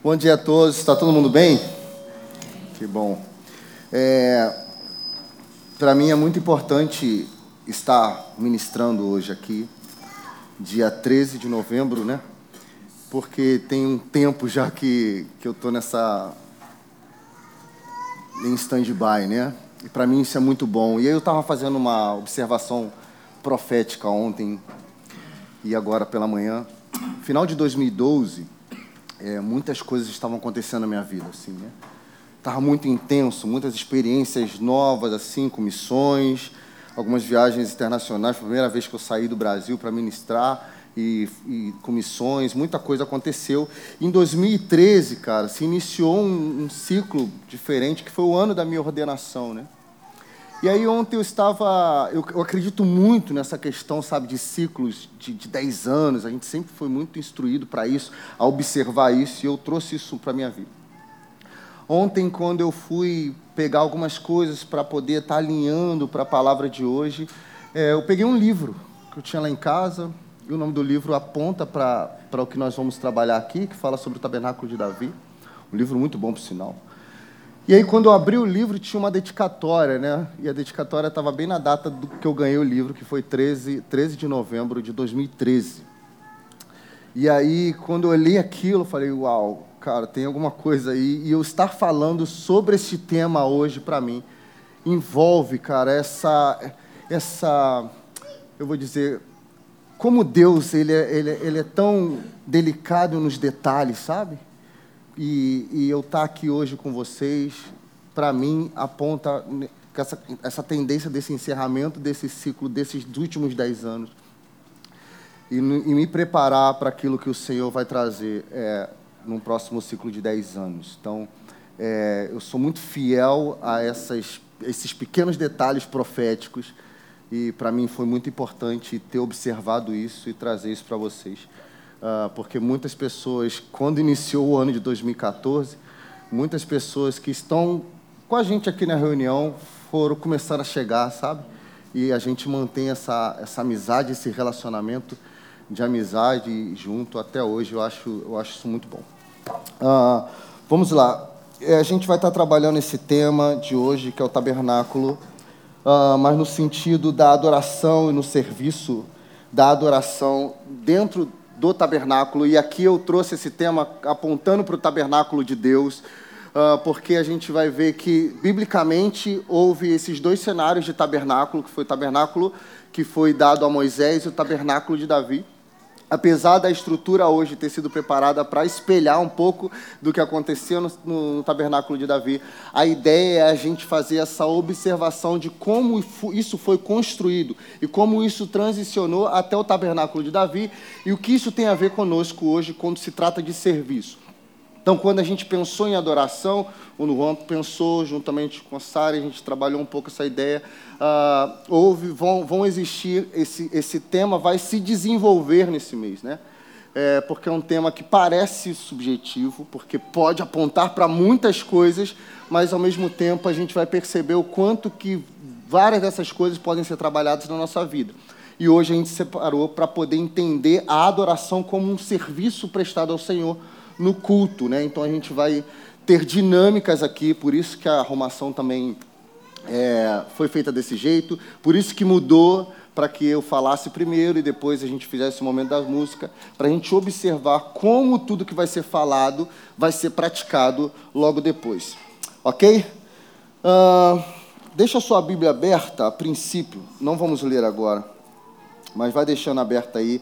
Bom dia a todos. Está todo mundo bem? Que bom. É, Para mim é muito importante estar ministrando hoje aqui, dia 13 de novembro, né? Porque tem um tempo já que, que eu estou nessa. em stand-by, né? E para mim isso é muito bom. E aí eu estava fazendo uma observação profética ontem e agora pela manhã. Final de 2012 é, muitas coisas estavam acontecendo na minha vida, assim, né? Estava muito intenso, muitas experiências novas, assim, com missões, algumas viagens internacionais. Primeira vez que eu saí do Brasil para ministrar e, e com missões, muita coisa aconteceu. Em 2013, cara, se iniciou um, um ciclo diferente, que foi o ano da minha ordenação, né? E aí ontem eu estava, eu, eu, acredito muito nessa questão, sabe, de ciclos de, de 10 anos, a gente sempre foi muito instruído para isso, a observar isso, e eu trouxe isso para a minha vida. Ontem, quando eu fui pegar algumas coisas para poder estar tá alinhando para a palavra de hoje, é, eu peguei um livro que eu tinha lá em casa, e o nome do livro aponta para o que nós vamos trabalhar aqui, que fala sobre o tabernáculo de Davi, um livro muito bom, por sinal. E aí, quando eu abri o livro, tinha uma dedicatória, né? E a dedicatória estava bem na data do que eu ganhei o livro, que foi 13, 13 de novembro de 2013. E aí, quando eu olhei aquilo, eu falei, uau, cara, tem alguma coisa aí. E eu estar falando sobre esse tema hoje, para mim, envolve, cara, essa, essa, eu vou dizer, como Deus, ele é, ele, é, ele é tão delicado nos detalhes, sabe? E, e eu estar tá aqui hoje com vocês, para mim, aponta essa, essa tendência desse encerramento desse ciclo, desses últimos dez anos. E, e me preparar para aquilo que o Senhor vai trazer é, no próximo ciclo de dez anos. Então, é, eu sou muito fiel a essas, esses pequenos detalhes proféticos e para mim foi muito importante ter observado isso e trazer isso para vocês uh, porque muitas pessoas, quando iniciou o ano de 2014, muitas pessoas que estão com a gente aqui na reunião foram começar a chegar, sabe? E a gente mantém essa, essa amizade, esse relacionamento de amizade junto até hoje. Eu acho, eu acho isso muito bom. Uh, vamos lá. É, a gente vai estar trabalhando esse tema de hoje, que é o tabernáculo, uh, mas no sentido da adoração e no serviço da adoração dentro do tabernáculo, e aqui eu trouxe esse tema apontando para o tabernáculo de Deus, uh, porque a gente vai ver que, biblicamente, houve esses dois cenários de tabernáculo, que foi o tabernáculo que foi dado a Moisés e o tabernáculo de Davi apesar da estrutura hoje ter sido preparada para espelhar um pouco do que acontecia no, no, no, tabernáculo de Davi, a ideia é a gente fazer essa observação de como isso foi construído e como isso transicionou até o tabernáculo de Davi e o que isso tem a ver conosco hoje quando se trata de serviço. Então, quando a gente pensou em adoração, o Juan pensou, juntamente com a Sara, a gente trabalhou um pouco essa ideia. Uh, houve, vão, vão existir, esse, esse tema vai se desenvolver nesse mês, né? É, porque é um tema que parece subjetivo, porque pode apontar para muitas coisas, mas ao mesmo tempo a gente vai perceber o quanto que várias dessas coisas podem ser trabalhadas na nossa vida. E hoje a gente separou para poder entender a adoração como um serviço prestado ao Senhor no culto, né? Então a gente vai ter dinâmicas aqui, por isso que a arrumação também é, foi feita desse jeito, por isso que mudou para que eu falasse primeiro e depois a gente fizesse o momento da música, para a gente observar como tudo que vai ser falado vai ser praticado logo depois. Ok? Uh, deixa a sua Bíblia aberta a princípio, não vamos ler agora, mas vai deixando aberta aí.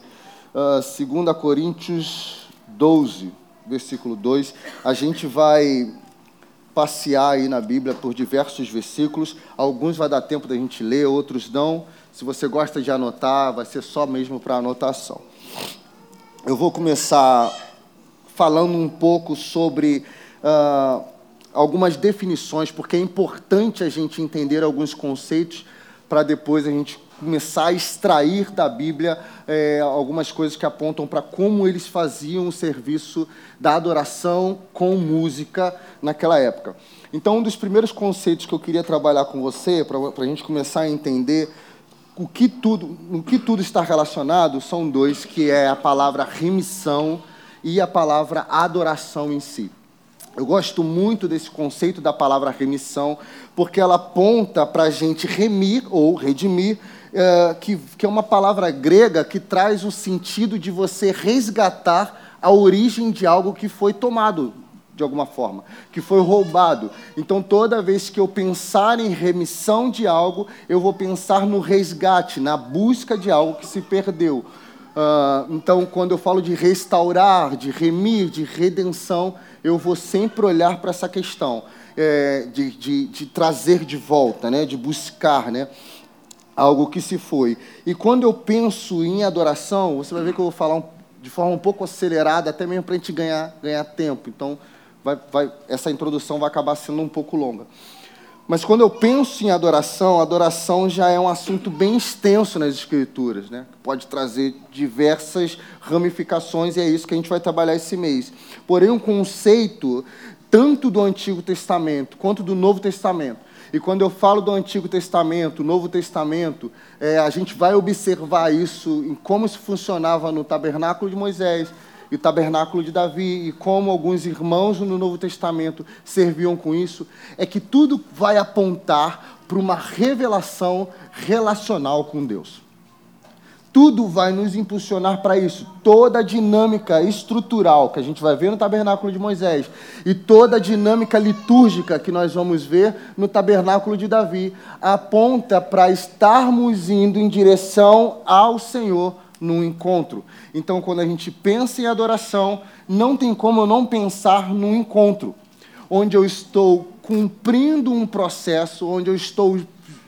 Uh, 2 Coríntios 12 versículo 2. A gente vai passear aí na Bíblia por diversos versículos. Alguns vai dar tempo da gente ler, outros não. Se você gosta de anotar, vai ser só mesmo para anotação. Eu vou começar falando um pouco sobre uh, algumas definições, porque é importante a gente entender alguns conceitos para depois a gente começar a extrair da Bíblia é, algumas coisas que apontam para como eles faziam o serviço da adoração com música naquela época. Então, um dos primeiros conceitos que eu queria trabalhar com você, para a gente começar a entender o que tudo, o que tudo está relacionado, são dois, que é a palavra remissão e a palavra adoração em si. Eu gosto muito desse conceito da palavra remissão, porque ela aponta para a gente remir ou redimir, é, que, que é uma palavra grega que traz o sentido de você resgatar a origem de algo que foi tomado de alguma forma, que foi roubado. Então, toda vez que eu pensar em remissão de algo, eu vou pensar no resgate, na busca de algo que se perdeu. Uh, então, quando eu falo de restaurar, de remir, de redenção, eu vou sempre olhar para essa questão é, de, de, de, trazer de volta, né, de buscar né, algo que se foi. E quando eu penso em adoração, você vai ver que eu vou falar um, de forma um pouco acelerada, até mesmo para a gente ganhar, ganhar tempo. Então, vai, vai, essa introdução vai acabar sendo um pouco longa. Mas quando eu penso em adoração, adoração já é um assunto bem extenso nas Escrituras, né? pode trazer diversas ramificações e é isso que a gente vai trabalhar esse mês. Porém, um conceito tanto do Antigo Testamento quanto do Novo Testamento. E quando eu falo do Antigo Testamento, Novo Testamento, é, a gente vai observar isso em como isso funcionava no tabernáculo de Moisés, e o tabernáculo de Davi, e como alguns irmãos no Novo Testamento serviam com isso, é que tudo vai apontar para uma revelação relacional com Deus. Tudo vai nos impulsionar para isso. Toda a dinâmica estrutural que a gente vai ver no tabernáculo de Moisés e toda a dinâmica litúrgica que nós vamos ver no tabernáculo de Davi aponta para estarmos indo em direção ao Senhor num encontro. Então, quando a gente pensa em adoração, não tem como eu não pensar num encontro, onde eu estou cumprindo um processo, onde eu estou,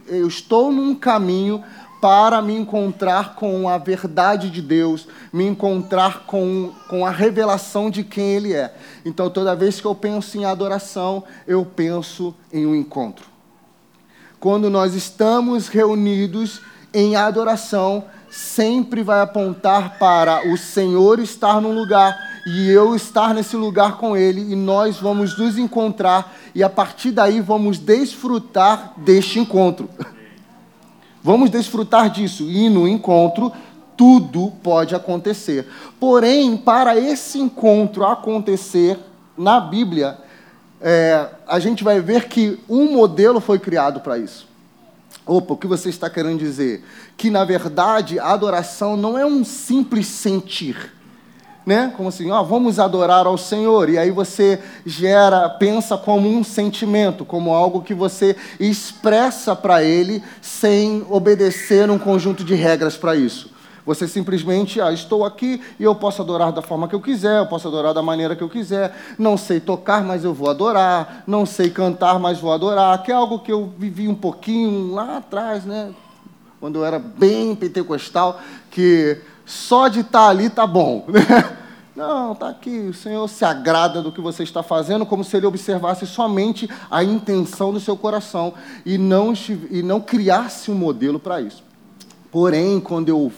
eu estou num caminho para me encontrar com a verdade de Deus, me encontrar com, com a revelação de quem Ele é. Então, toda vez que eu penso em adoração, eu penso em um encontro. Quando nós estamos reunidos em adoração, sempre vai apontar para o Senhor estar num lugar e eu estar nesse lugar com Ele, e nós vamos nos encontrar, e a partir daí vamos desfrutar deste encontro. Vamos desfrutar disso, e no encontro tudo pode acontecer. Porém, para esse encontro acontecer na Bíblia, é, a gente vai ver que um modelo foi criado para isso. Opa, o que você está querendo dizer? Que, na verdade, a adoração não é um simples sentir. Né? Como assim, ó, vamos adorar ao Senhor. E aí você gera, pensa como um sentimento, como algo que você expressa para Ele sem obedecer um conjunto de regras para isso. Você simplesmente, ah, estou aqui e eu posso adorar da forma que eu quiser, eu posso adorar da maneira que eu quiser. Não sei tocar, mas eu vou adorar. Não sei cantar, mas vou adorar. Que é algo que eu vivi um pouquinho lá atrás, né? Quando eu era bem pentecostal, que só de estar ali tá bom. Não, está aqui. O Senhor se agrada do que você está fazendo, como se Ele observasse somente a intenção do seu coração e não, e não criasse um modelo para isso. Porém, quando eu,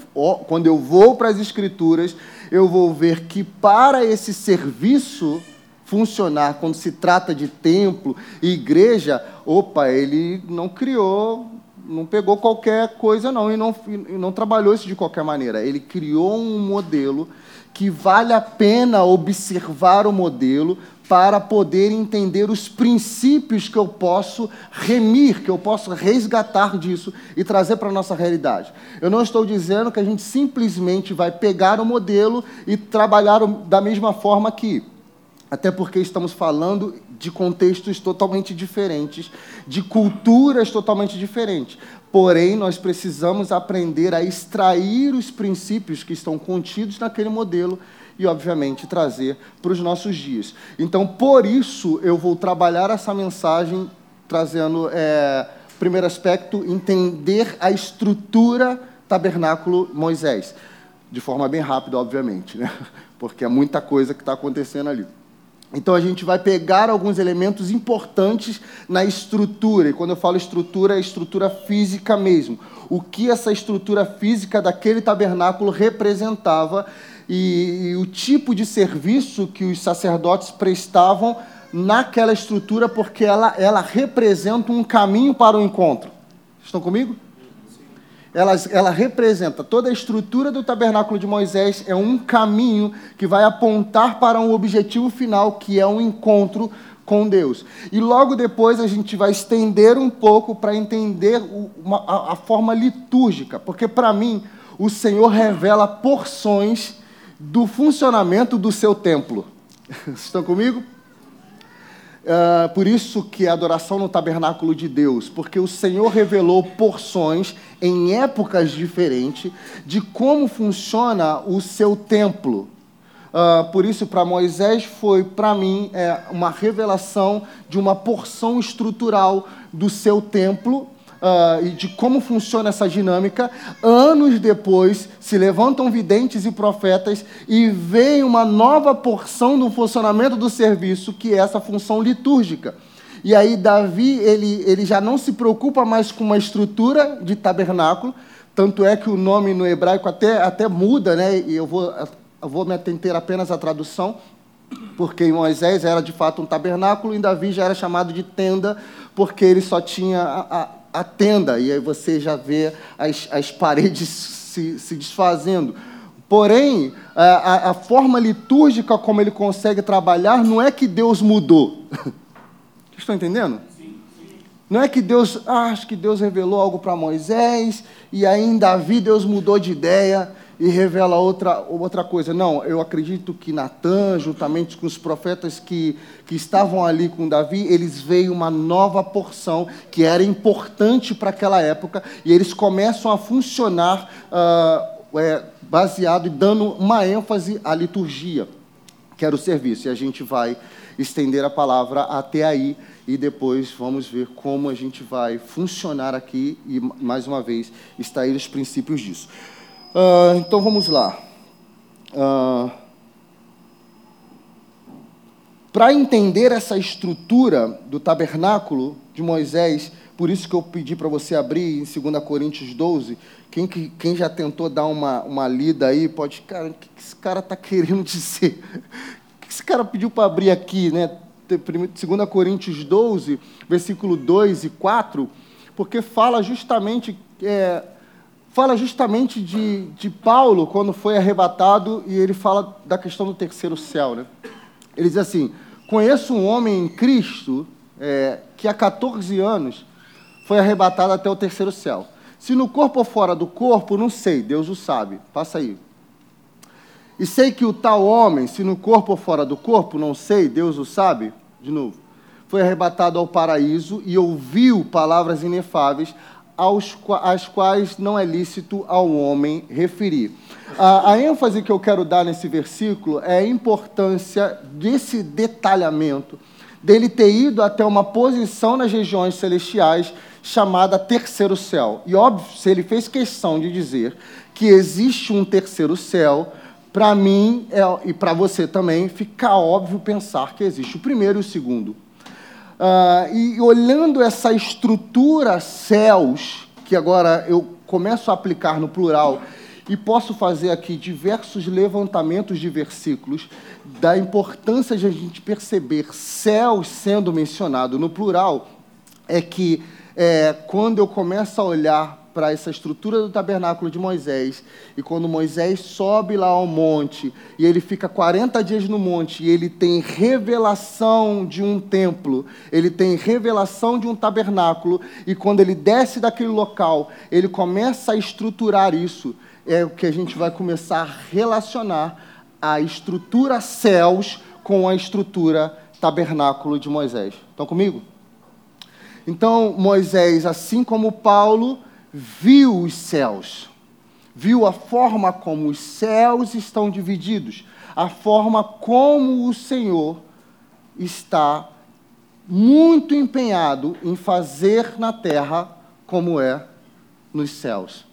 quando eu vou para as Escrituras, eu vou ver que para esse serviço funcionar, quando se trata de templo e igreja, opa, ele não criou, não pegou qualquer coisa, não, e não, e não trabalhou isso de qualquer maneira. Ele criou um modelo que vale a pena observar o modelo para poder entender os princípios que eu posso remir, que eu posso resgatar disso e trazer para a nossa realidade. Eu não estou dizendo que a gente simplesmente vai pegar o modelo e trabalhar da mesma forma aqui. Até porque estamos falando de contextos totalmente diferentes, de culturas totalmente diferentes. Porém, nós precisamos aprender a extrair os princípios que estão contidos naquele modelo e, obviamente, trazer para os nossos dias. Então, por isso, eu vou trabalhar essa mensagem trazendo, é, primeiro aspecto, entender a estrutura tabernáculo Moisés, de forma bem rápida, obviamente, né? porque é muita coisa que está acontecendo ali. Então a gente vai pegar alguns elementos importantes na estrutura, e quando eu falo estrutura, é estrutura física mesmo. O que essa estrutura física daquele tabernáculo representava e, e o tipo de serviço que os sacerdotes prestavam naquela estrutura, porque ela, ela representa um caminho para o encontro. Estão comigo? Ela, ela representa toda a estrutura do tabernáculo de Moisés, é um caminho que vai apontar para um objetivo final, que é um encontro com Deus. E logo depois a gente vai estender um pouco para entender uma, a, a forma litúrgica, porque para mim o Senhor revela porções do funcionamento do seu templo. Estão comigo? Uh, por isso que a adoração no tabernáculo de Deus, porque o Senhor revelou porções em épocas diferentes de como funciona o seu templo. Uh, por isso, para Moisés, foi, para mim, é, uma revelação de uma porção estrutural do seu templo uh, e de como funciona essa dinâmica, anos depois se levantam videntes e profetas e vem uma nova porção do funcionamento do serviço, que é essa função litúrgica. E aí Davi, ele, ele já não se preocupa mais com uma estrutura de tabernáculo, tanto é que o nome no hebraico até, até muda, né? e eu vou, eu vou me atentar apenas à tradução, porque em Moisés era de fato um tabernáculo, e Davi já era chamado de tenda, porque ele só tinha a, a, a tenda, e aí você já vê as, as paredes se, se desfazendo. Porém, a, a, forma litúrgica como ele consegue trabalhar não é que Deus mudou. Estão entendendo? Não é que Deus, ah, acho que Deus revelou algo para Moisés, e aí em Davi Deus mudou de ideia e revela outra, outra coisa. Não, eu acredito que Natan, juntamente com os profetas que, que estavam ali com Davi, eles veem uma nova porção que era importante para aquela época e eles começam a funcionar uh, é, baseado e dando uma ênfase à liturgia, que era o serviço. E a gente vai estender a palavra até aí e depois vamos ver como a gente vai funcionar aqui e, mais uma vez, extrair os princípios disso. Uh, então vamos lá. Uh, Para entender essa estrutura do tabernáculo de Moisés, por isso que eu pedi para você abrir em 2 Coríntios 12. Quem, quem já tentou dar uma, uma lida aí, pode. Cara, o que esse cara está querendo dizer? O que esse cara pediu para abrir aqui, né? 2 Coríntios 12, versículo 2 e 4, porque fala justamente. É, fala justamente de, de Paulo quando foi arrebatado e ele fala da questão do terceiro céu. Né? Ele diz assim: Conheço um homem em Cristo é, que há 14 anos foi arrebatado até o terceiro céu. Se no corpo ou fora do corpo, não sei, Deus o sabe. Passa aí. E sei que o tal homem, se no corpo ou fora do corpo, não sei, Deus o sabe. De novo. Foi arrebatado ao paraíso e ouviu palavras inefáveis, aos, às quais não é lícito ao homem referir. A, a, ênfase que eu quero dar nesse versículo é a importância desse detalhamento, dele ter ido até uma posição nas regiões celestiais chamada terceiro céu. E óbvio, se ele fez questão de dizer que existe um terceiro céu, para mim é, e para você também fica óbvio pensar que existe o primeiro e o segundo. Uh, e olhando essa estrutura céus, que agora eu começo a aplicar no plural, e posso fazer aqui diversos levantamentos de versículos da importância de a gente perceber céus sendo mencionado no plural, é que é, quando eu começo a olhar para essa estrutura do tabernáculo de Moisés. E quando Moisés sobe lá ao monte, e ele fica 40 dias no monte, e ele tem revelação de um templo, ele tem revelação de um tabernáculo, e quando ele desce daquele local, ele começa a estruturar isso, é o que a gente vai começar a relacionar a estrutura céus com a estrutura tabernáculo de Moisés. Estão comigo? Então, Moisés, assim como Paulo, viu os céus, viu a forma como os céus estão divididos, a forma como o Senhor está muito empenhado em fazer na terra como é nos céus.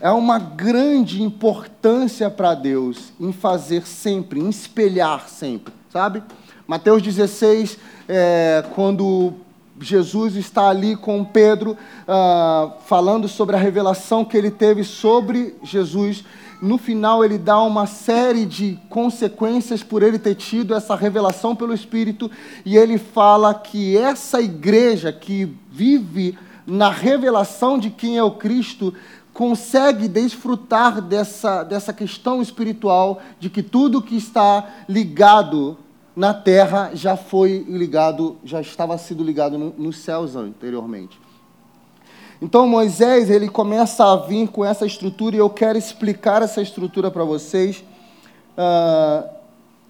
É uma grande importância para Deus em fazer sempre, em espelhar sempre, sabe? Mateus 16, é, quando Jesus está ali com Pedro, uh, falando sobre a revelação que ele teve sobre Jesus. No final, ele dá uma série de consequências por ele ter tido essa revelação pelo Espírito, e ele fala que essa igreja que vive na revelação de quem é o Cristo, consegue desfrutar dessa, dessa questão espiritual de que tudo que está ligado na terra já foi ligado, já estava sido ligado no, nos céus anteriormente. Então Moisés ele começa a vir com essa estrutura e eu quero explicar essa estrutura para vocês uh,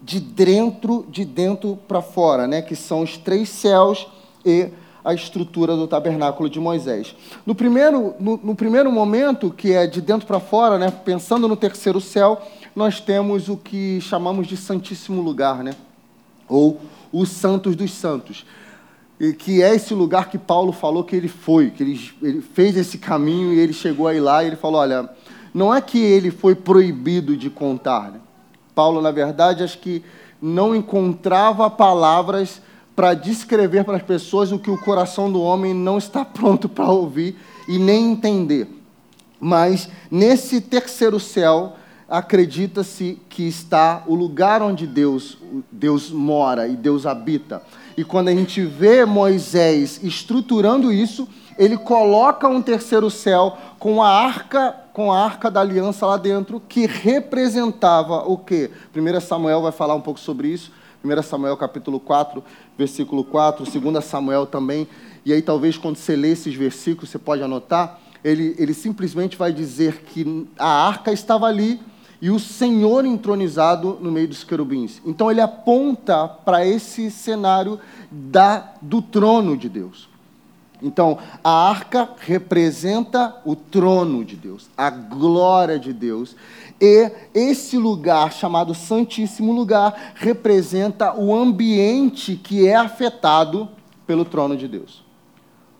de dentro de dentro para fora, né? Que são os três céus e a estrutura do tabernáculo de Moisés. No primeiro, no, no primeiro momento, que é de dentro para fora, né, pensando no terceiro céu, nós temos o que chamamos de Santíssimo Lugar, né, ou os Santos dos Santos, e que é esse lugar que Paulo falou que ele foi, que ele, ele fez esse caminho e ele chegou aí lá e ele falou: olha, não é que ele foi proibido de contar. Né? Paulo, na verdade, acho que não encontrava palavras para descrever para as pessoas o que o coração do homem não está pronto para ouvir e nem entender. Mas nesse terceiro céu, acredita-se que está o lugar onde Deus, Deus mora e Deus habita. E quando a gente vê Moisés estruturando isso, ele coloca um terceiro céu com a arca, com a arca da aliança lá dentro, que representava o quê? 1 Samuel vai falar um pouco sobre isso. 1 Samuel capítulo 4, versículo 4, 2 Samuel também. E aí, talvez, quando você lê esses versículos, você pode anotar, ele, ele simplesmente vai dizer que a arca estava ali e o Senhor entronizado no meio dos querubins. Então, ele aponta para esse cenário da, do trono de Deus. Então, a arca representa o trono de Deus, a glória de Deus. E esse lugar, chamado Santíssimo Lugar, representa o ambiente que é afetado pelo trono de Deus.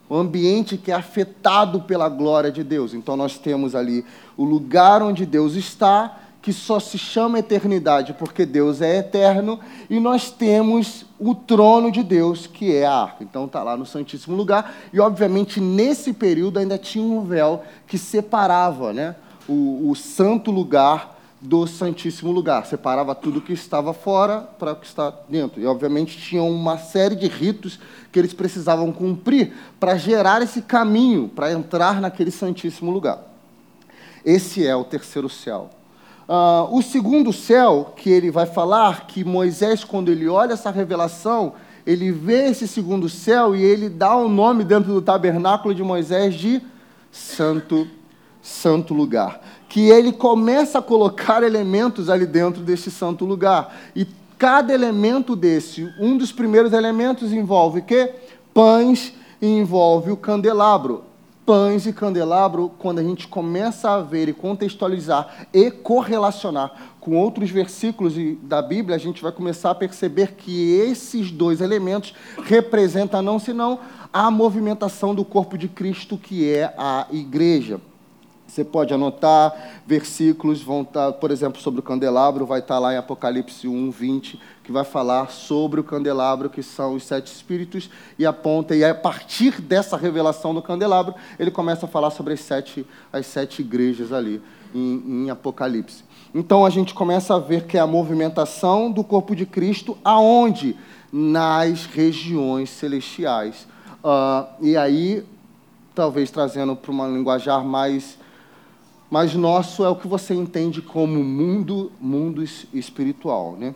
O ambiente que é afetado pela glória de Deus. Então, nós temos ali o lugar onde Deus está, que só se chama eternidade porque Deus é eterno, e nós temos o trono de Deus, que é a arca. Então está lá no Santíssimo Lugar, e obviamente nesse período ainda tinha um véu que separava né, o, o santo lugar do Santíssimo Lugar, separava tudo que estava fora para o que está dentro. E obviamente tinha uma série de ritos que eles precisavam cumprir para gerar esse caminho para entrar naquele Santíssimo Lugar. Esse é o terceiro céu. Uh, o segundo céu, que ele vai falar, que Moisés, quando ele olha essa revelação, ele vê esse segundo céu e ele dá o um nome dentro do tabernáculo de Moisés de Santo, Santo Lugar. Que ele começa a colocar elementos ali dentro desse santo lugar. E cada elemento desse, um dos primeiros elementos envolve que? Pães e envolve o candelabro pães e candelabro, quando a gente começa a ver e contextualizar e correlacionar com outros versículos da Bíblia, a gente vai começar a perceber que esses dois elementos representam não senão a movimentação do corpo de Cristo, que é a igreja. Você pode anotar versículos, vão estar, por exemplo, sobre o candelabro, vai estar lá em Apocalipse 1, 20, que vai falar sobre o candelabro, que são os sete espíritos, e aponta, e a partir dessa revelação do candelabro, ele começa a falar sobre as sete, as sete igrejas ali em, em Apocalipse. Então a gente começa a ver que é a movimentação do corpo de Cristo, aonde? Nas regiões celestiais. Uh, e aí, talvez trazendo para uma linguajar mais mas nosso é o que você entende como mundo, mundo espiritual, né?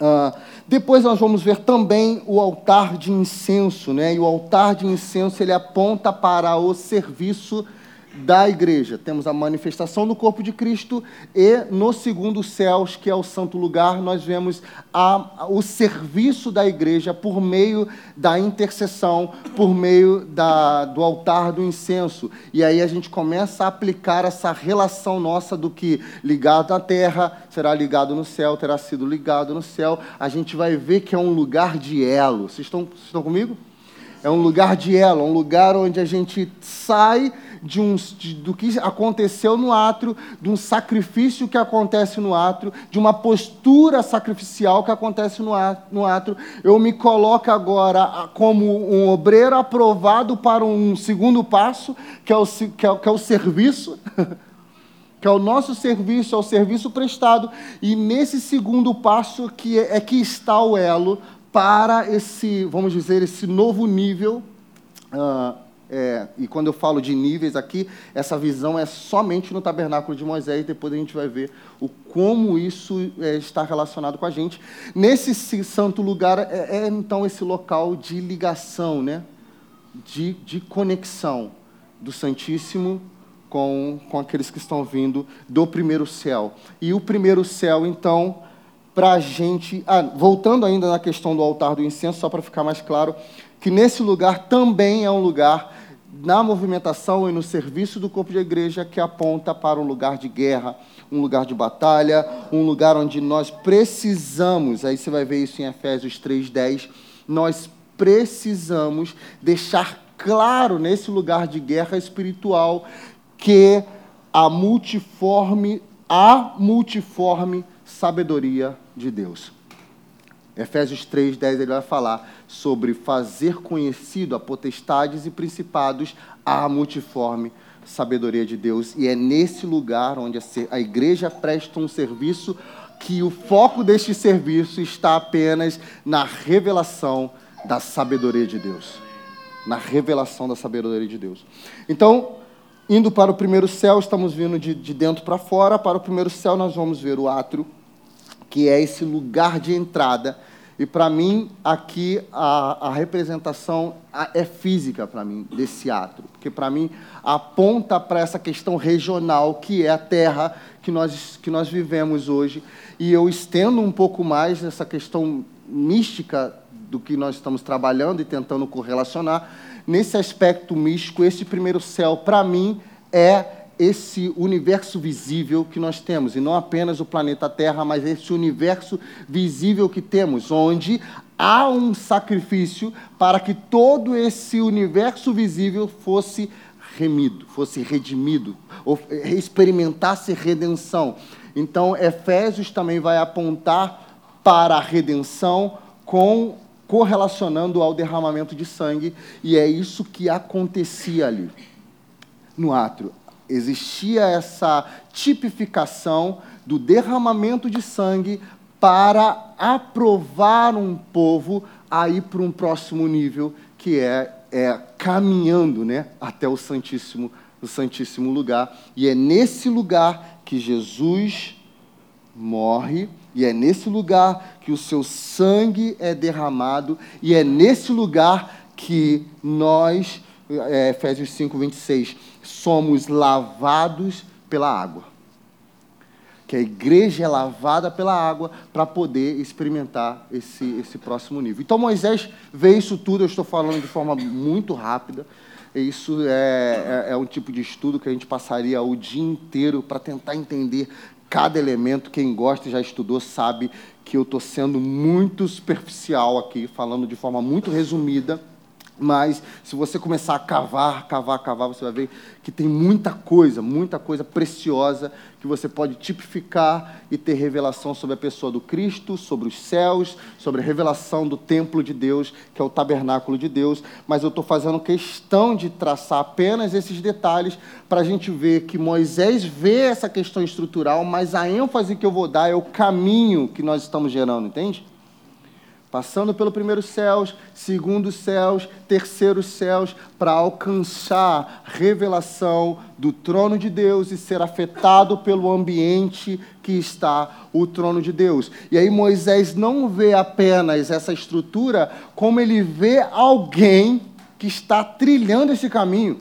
Uh, depois nós vamos ver também o altar de incenso, né? E o altar de incenso ele aponta para o serviço da igreja. Temos a manifestação do corpo de Cristo e no segundo céus, que é o santo lugar, nós vemos a, o serviço da igreja por meio da intercessão, por meio da, do altar do incenso. E aí a gente começa a aplicar essa relação nossa do que ligado à terra será ligado no céu, terá sido ligado no céu. A gente vai ver que é um lugar de elo. Vocês estão, vocês estão comigo? É um lugar de elo, um lugar onde a gente sai de um, de, do que aconteceu no átrio, de um sacrifício que acontece no átrio, de uma postura sacrificial que acontece no, no átrio. Eu me coloco agora como um obreiro aprovado para um segundo passo, que é o, que é, que é o serviço. que é o nosso serviço, é o serviço prestado, e nesse segundo passo que é, é que está o elo para esse, vamos dizer, esse novo nível uh, é, e quando eu falo de níveis aqui, essa visão é somente no tabernáculo de Moisés, depois a gente vai ver o como isso é, está relacionado com a gente. Nesse santo lugar é, é, então esse local de ligação, né? de, de conexão do Santíssimo com, com aqueles que estão vindo do primeiro céu. E o primeiro céu, então, para a gente. Ah, voltando ainda na questão do altar do incenso, só para ficar mais claro, que nesse lugar também é um lugar na movimentação e no serviço do corpo de igreja que aponta para um lugar de guerra, um lugar de batalha, um lugar onde nós precisamos, aí você vai ver isso em Efésios 3:10, nós precisamos deixar claro nesse lugar de guerra espiritual que a multiforme a multiforme sabedoria de Deus. Efésios 3:10 ele vai falar sobre fazer conhecido a potestades e principados a multiforme sabedoria de Deus. E é nesse lugar onde a igreja presta um serviço que o foco deste serviço está apenas na revelação da sabedoria de Deus. Na revelação da sabedoria de Deus. Então, indo para o primeiro céu, estamos vindo de, de dentro para fora. Para o primeiro céu, nós vamos ver o átrio, que é esse lugar de entrada e para mim, aqui, a, a representação é física para mim, desse ato. Porque para mim, aponta para essa questão regional, que é a terra que nós, que nós vivemos hoje. E eu estendo um pouco mais essa questão mística do que nós estamos trabalhando e tentando correlacionar. Nesse aspecto místico, esse primeiro céu, para mim, é esse universo visível que nós temos, e não apenas o planeta Terra, mas esse universo visível que temos, onde há um sacrifício para que todo esse universo visível fosse remido, fosse redimido, experimentasse redenção. Então, Efésios também vai apontar para a redenção com correlacionando ao derramamento de sangue, e é isso que acontecia ali no átrio existia essa tipificação do derramamento de sangue para aprovar um povo a ir para um próximo nível, que é, é caminhando né, até o Santíssimo, o Santíssimo lugar. E é nesse lugar que Jesus morre, e é nesse lugar que o seu sangue é derramado, e é nesse lugar que nós, é, Efésios 5, 26, somos lavados pela água. Que a igreja é lavada pela água para poder experimentar esse, esse próximo nível. Então Moisés vê isso tudo, eu estou falando de forma muito rápida. Isso é, é, é um tipo de estudo que a gente passaria o dia inteiro para tentar entender cada elemento. Quem gosta e já estudou sabe que eu estou sendo muito superficial aqui, falando de forma muito resumida. Mas se você começar a cavar, cavar, cavar, você vai ver que tem muita coisa, muita coisa preciosa que você pode tipificar e ter revelação sobre a pessoa do Cristo, sobre os céus, sobre a revelação do templo de Deus, que é o tabernáculo de Deus. Mas eu estou fazendo questão de traçar apenas esses detalhes para a gente ver que Moisés vê essa questão estrutural, mas a ênfase que eu vou dar é o caminho que nós estamos gerando, entende? Passando pelo primeiro céus, segundo céus, terceiro céus, para alcançar revelação do trono de Deus e ser afetado pelo ambiente que está o trono de Deus. E aí Moisés não vê apenas essa estrutura, como ele vê alguém que está trilhando esse caminho.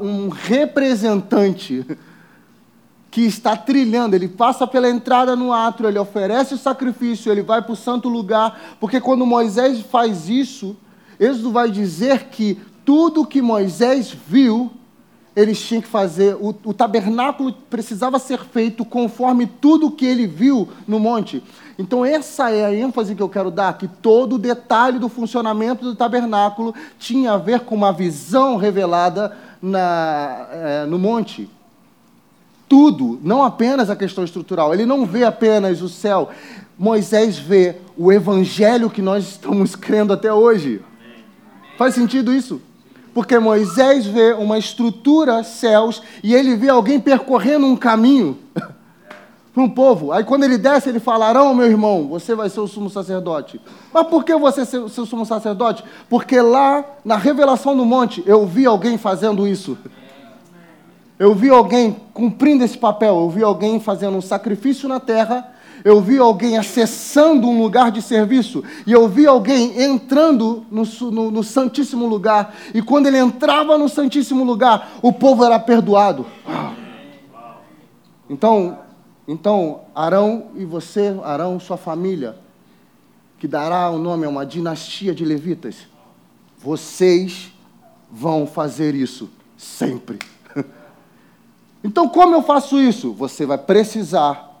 Um representante que está trilhando, ele passa pela entrada no átrio, ele oferece o sacrifício, ele vai para o santo lugar, porque quando Moisés faz isso, Êxodo vai dizer que tudo que Moisés viu, eles tinham que fazer, o, o tabernáculo precisava ser feito conforme tudo que ele viu no monte. Então, essa é a ênfase que eu quero dar: que todo o detalhe do funcionamento do tabernáculo tinha a ver com uma visão revelada na, é, no monte tudo, não apenas a questão estrutural. Ele não vê apenas o céu. Moisés vê o evangelho que nós estamos crendo até hoje. Faz sentido isso? Porque Moisés vê uma estrutura, céus, e ele vê alguém percorrendo um caminho para um povo. Aí quando ele desce, ele fala: Arão, meu irmão, você vai ser o sumo sacerdote. Mas por que você ser o sumo sacerdote? Porque lá na revelação do monte eu vi alguém fazendo isso. Eu vi alguém cumprindo esse papel, eu vi alguém fazendo um sacrifício na terra, eu vi alguém acessando um lugar de serviço, e eu vi alguém entrando no, no, no Santíssimo Lugar, e quando ele entrava no Santíssimo Lugar, o povo era perdoado. Então, então, Arão e você, Arão, sua família, que dará o nome a uma dinastia de levitas, vocês vão fazer isso sempre. Então, como eu faço isso? Você vai precisar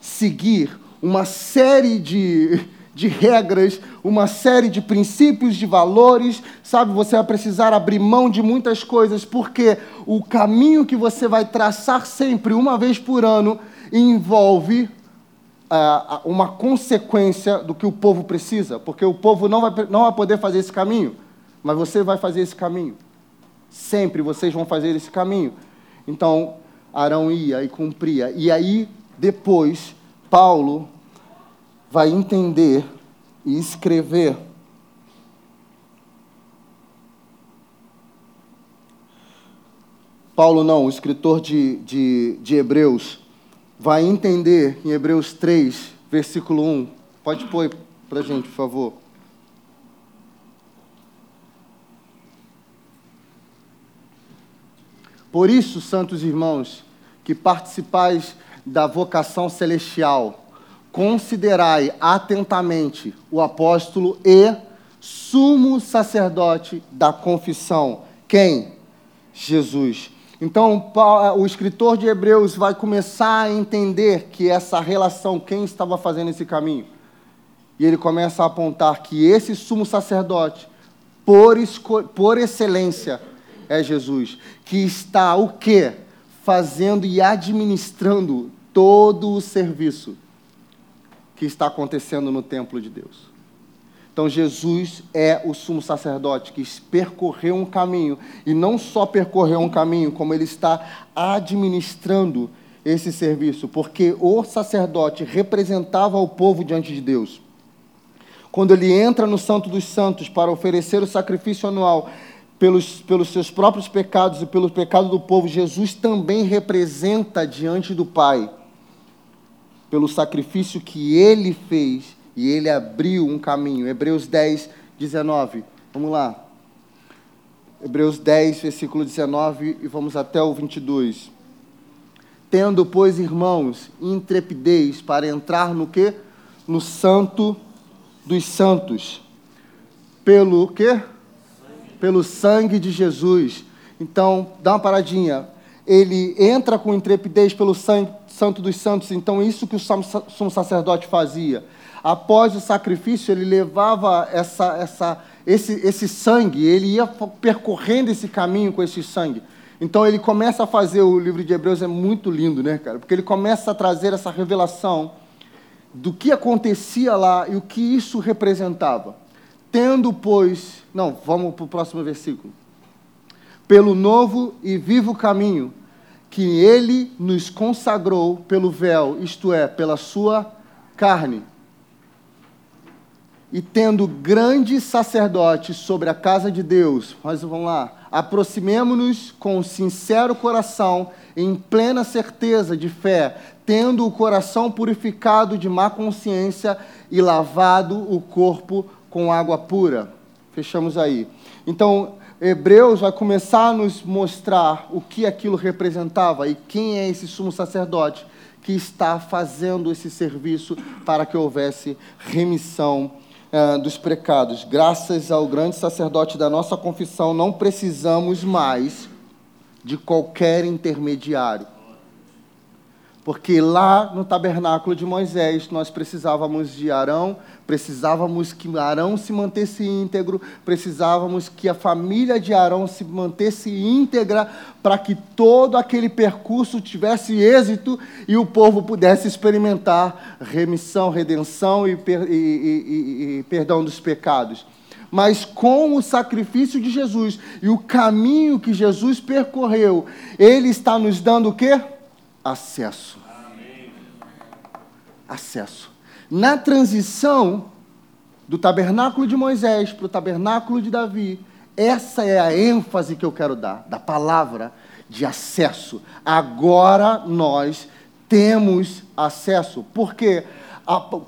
seguir uma série de, de regras, uma série de princípios, de valores, sabe? Você vai precisar abrir mão de muitas coisas, porque o caminho que você vai traçar sempre, uma vez por ano, envolve uh, uma consequência do que o povo precisa, porque o povo não vai, não vai poder fazer esse caminho, mas você vai fazer esse caminho. Sempre vocês vão fazer esse caminho. Então, Arão ia e cumpria. E aí, depois, Paulo vai entender e escrever Paulo não, o escritor de, de, de Hebreus, vai entender em Hebreus 3, versículo 1. Pode pôr para gente, por favor. Por isso, santos irmãos, que participais da vocação celestial, considerai atentamente o apóstolo e sumo sacerdote da confissão. Quem? Jesus. Então, o escritor de Hebreus vai começar a entender que essa relação, quem estava fazendo esse caminho? E ele começa a apontar que esse sumo sacerdote, por, por excelência, é Jesus, que está o quê? Fazendo e administrando todo o serviço que está acontecendo no templo de Deus. Então, Jesus é o sumo sacerdote que percorreu um caminho, e não só percorreu um caminho, como ele está administrando esse serviço, porque o sacerdote representava o povo diante de Deus. Quando ele entra no Santo dos Santos para oferecer o sacrifício anual, pelos, pelos seus próprios pecados e pelo pecado do povo, Jesus também representa diante do Pai, pelo sacrifício que ele fez e ele abriu um caminho. Hebreus 10, 19. Vamos lá. Hebreus 10, versículo 19 e vamos até o 22. Tendo, pois, irmãos, intrepidez para entrar no que? No santo dos santos. Pelo quê? Pelo sangue de Jesus. Então, dá uma paradinha. Ele entra com intrepidez pelo sangue santo dos santos. Então, isso que o sumo sacerdote fazia. Após o sacrifício, ele levava essa, essa, esse, esse sangue, ele ia percorrendo esse caminho com esse sangue. Então ele começa a fazer, o livro de Hebreus é muito lindo, né, cara? Porque ele começa a trazer essa revelação do que acontecia lá e o que isso representava. Tendo, pois, não, vamos para o próximo versículo. Pelo novo e vivo caminho que ele nos consagrou pelo véu, isto é, pela sua carne. E tendo grande sacerdote sobre a casa de Deus, mas vamos lá, aproximemo-nos com sincero coração, em plena certeza de fé, tendo o coração purificado de má consciência e lavado o corpo com água pura. Fechamos aí. Então, Hebreus vai começar a nos mostrar o que aquilo representava e quem é esse sumo sacerdote que está fazendo esse serviço para que houvesse remissão uh, dos pecados. Graças ao grande sacerdote da nossa confissão, não precisamos mais de qualquer intermediário porque lá no tabernáculo de Moisés nós precisávamos de Arão, precisávamos que Arão se mantesse íntegro, precisávamos que a família de Arão se mantesse íntegra para que todo aquele percurso tivesse êxito e o povo pudesse experimentar remissão, redenção e, per e, e, e perdão dos pecados mas com o sacrifício de Jesus e o caminho que Jesus percorreu, ele está nos dando o quê? Acesso. acesso. Na transição do tabernáculo de Moisés para o tabernáculo de Davi, essa é a ênfase que eu quero dar, da palavra de acesso. Agora nós temos acesso. Porque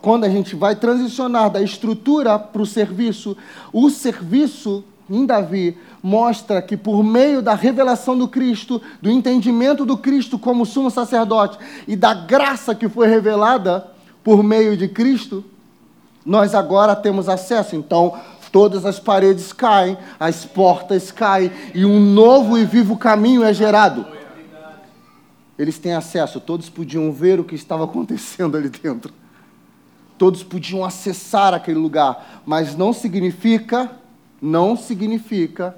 quando a gente vai transicionar da estrutura para o serviço, o serviço em Davi mostra que por meio da revelação do Cristo, do entendimento do Cristo como sumo sacerdote e da graça que foi revelada por meio de Cristo, nós agora temos acesso. Então, todas as paredes caem, as portas caem e um novo e vivo caminho é gerado. Eles têm acesso, todos podiam ver o que estava acontecendo ali dentro. Todos podiam acessar aquele lugar, mas não significa, não significa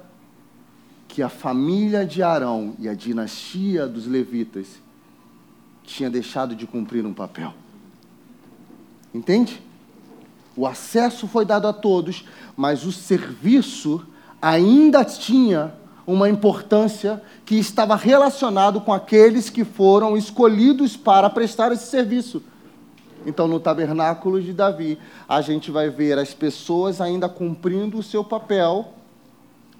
que a família de Arão e a dinastia dos levitas tinha deixado de cumprir um papel. Entende? O acesso foi dado a todos, mas o serviço ainda tinha uma importância que estava relacionado com aqueles que foram escolhidos para prestar esse serviço. Então, no tabernáculo de Davi, a gente vai ver as pessoas ainda cumprindo o seu papel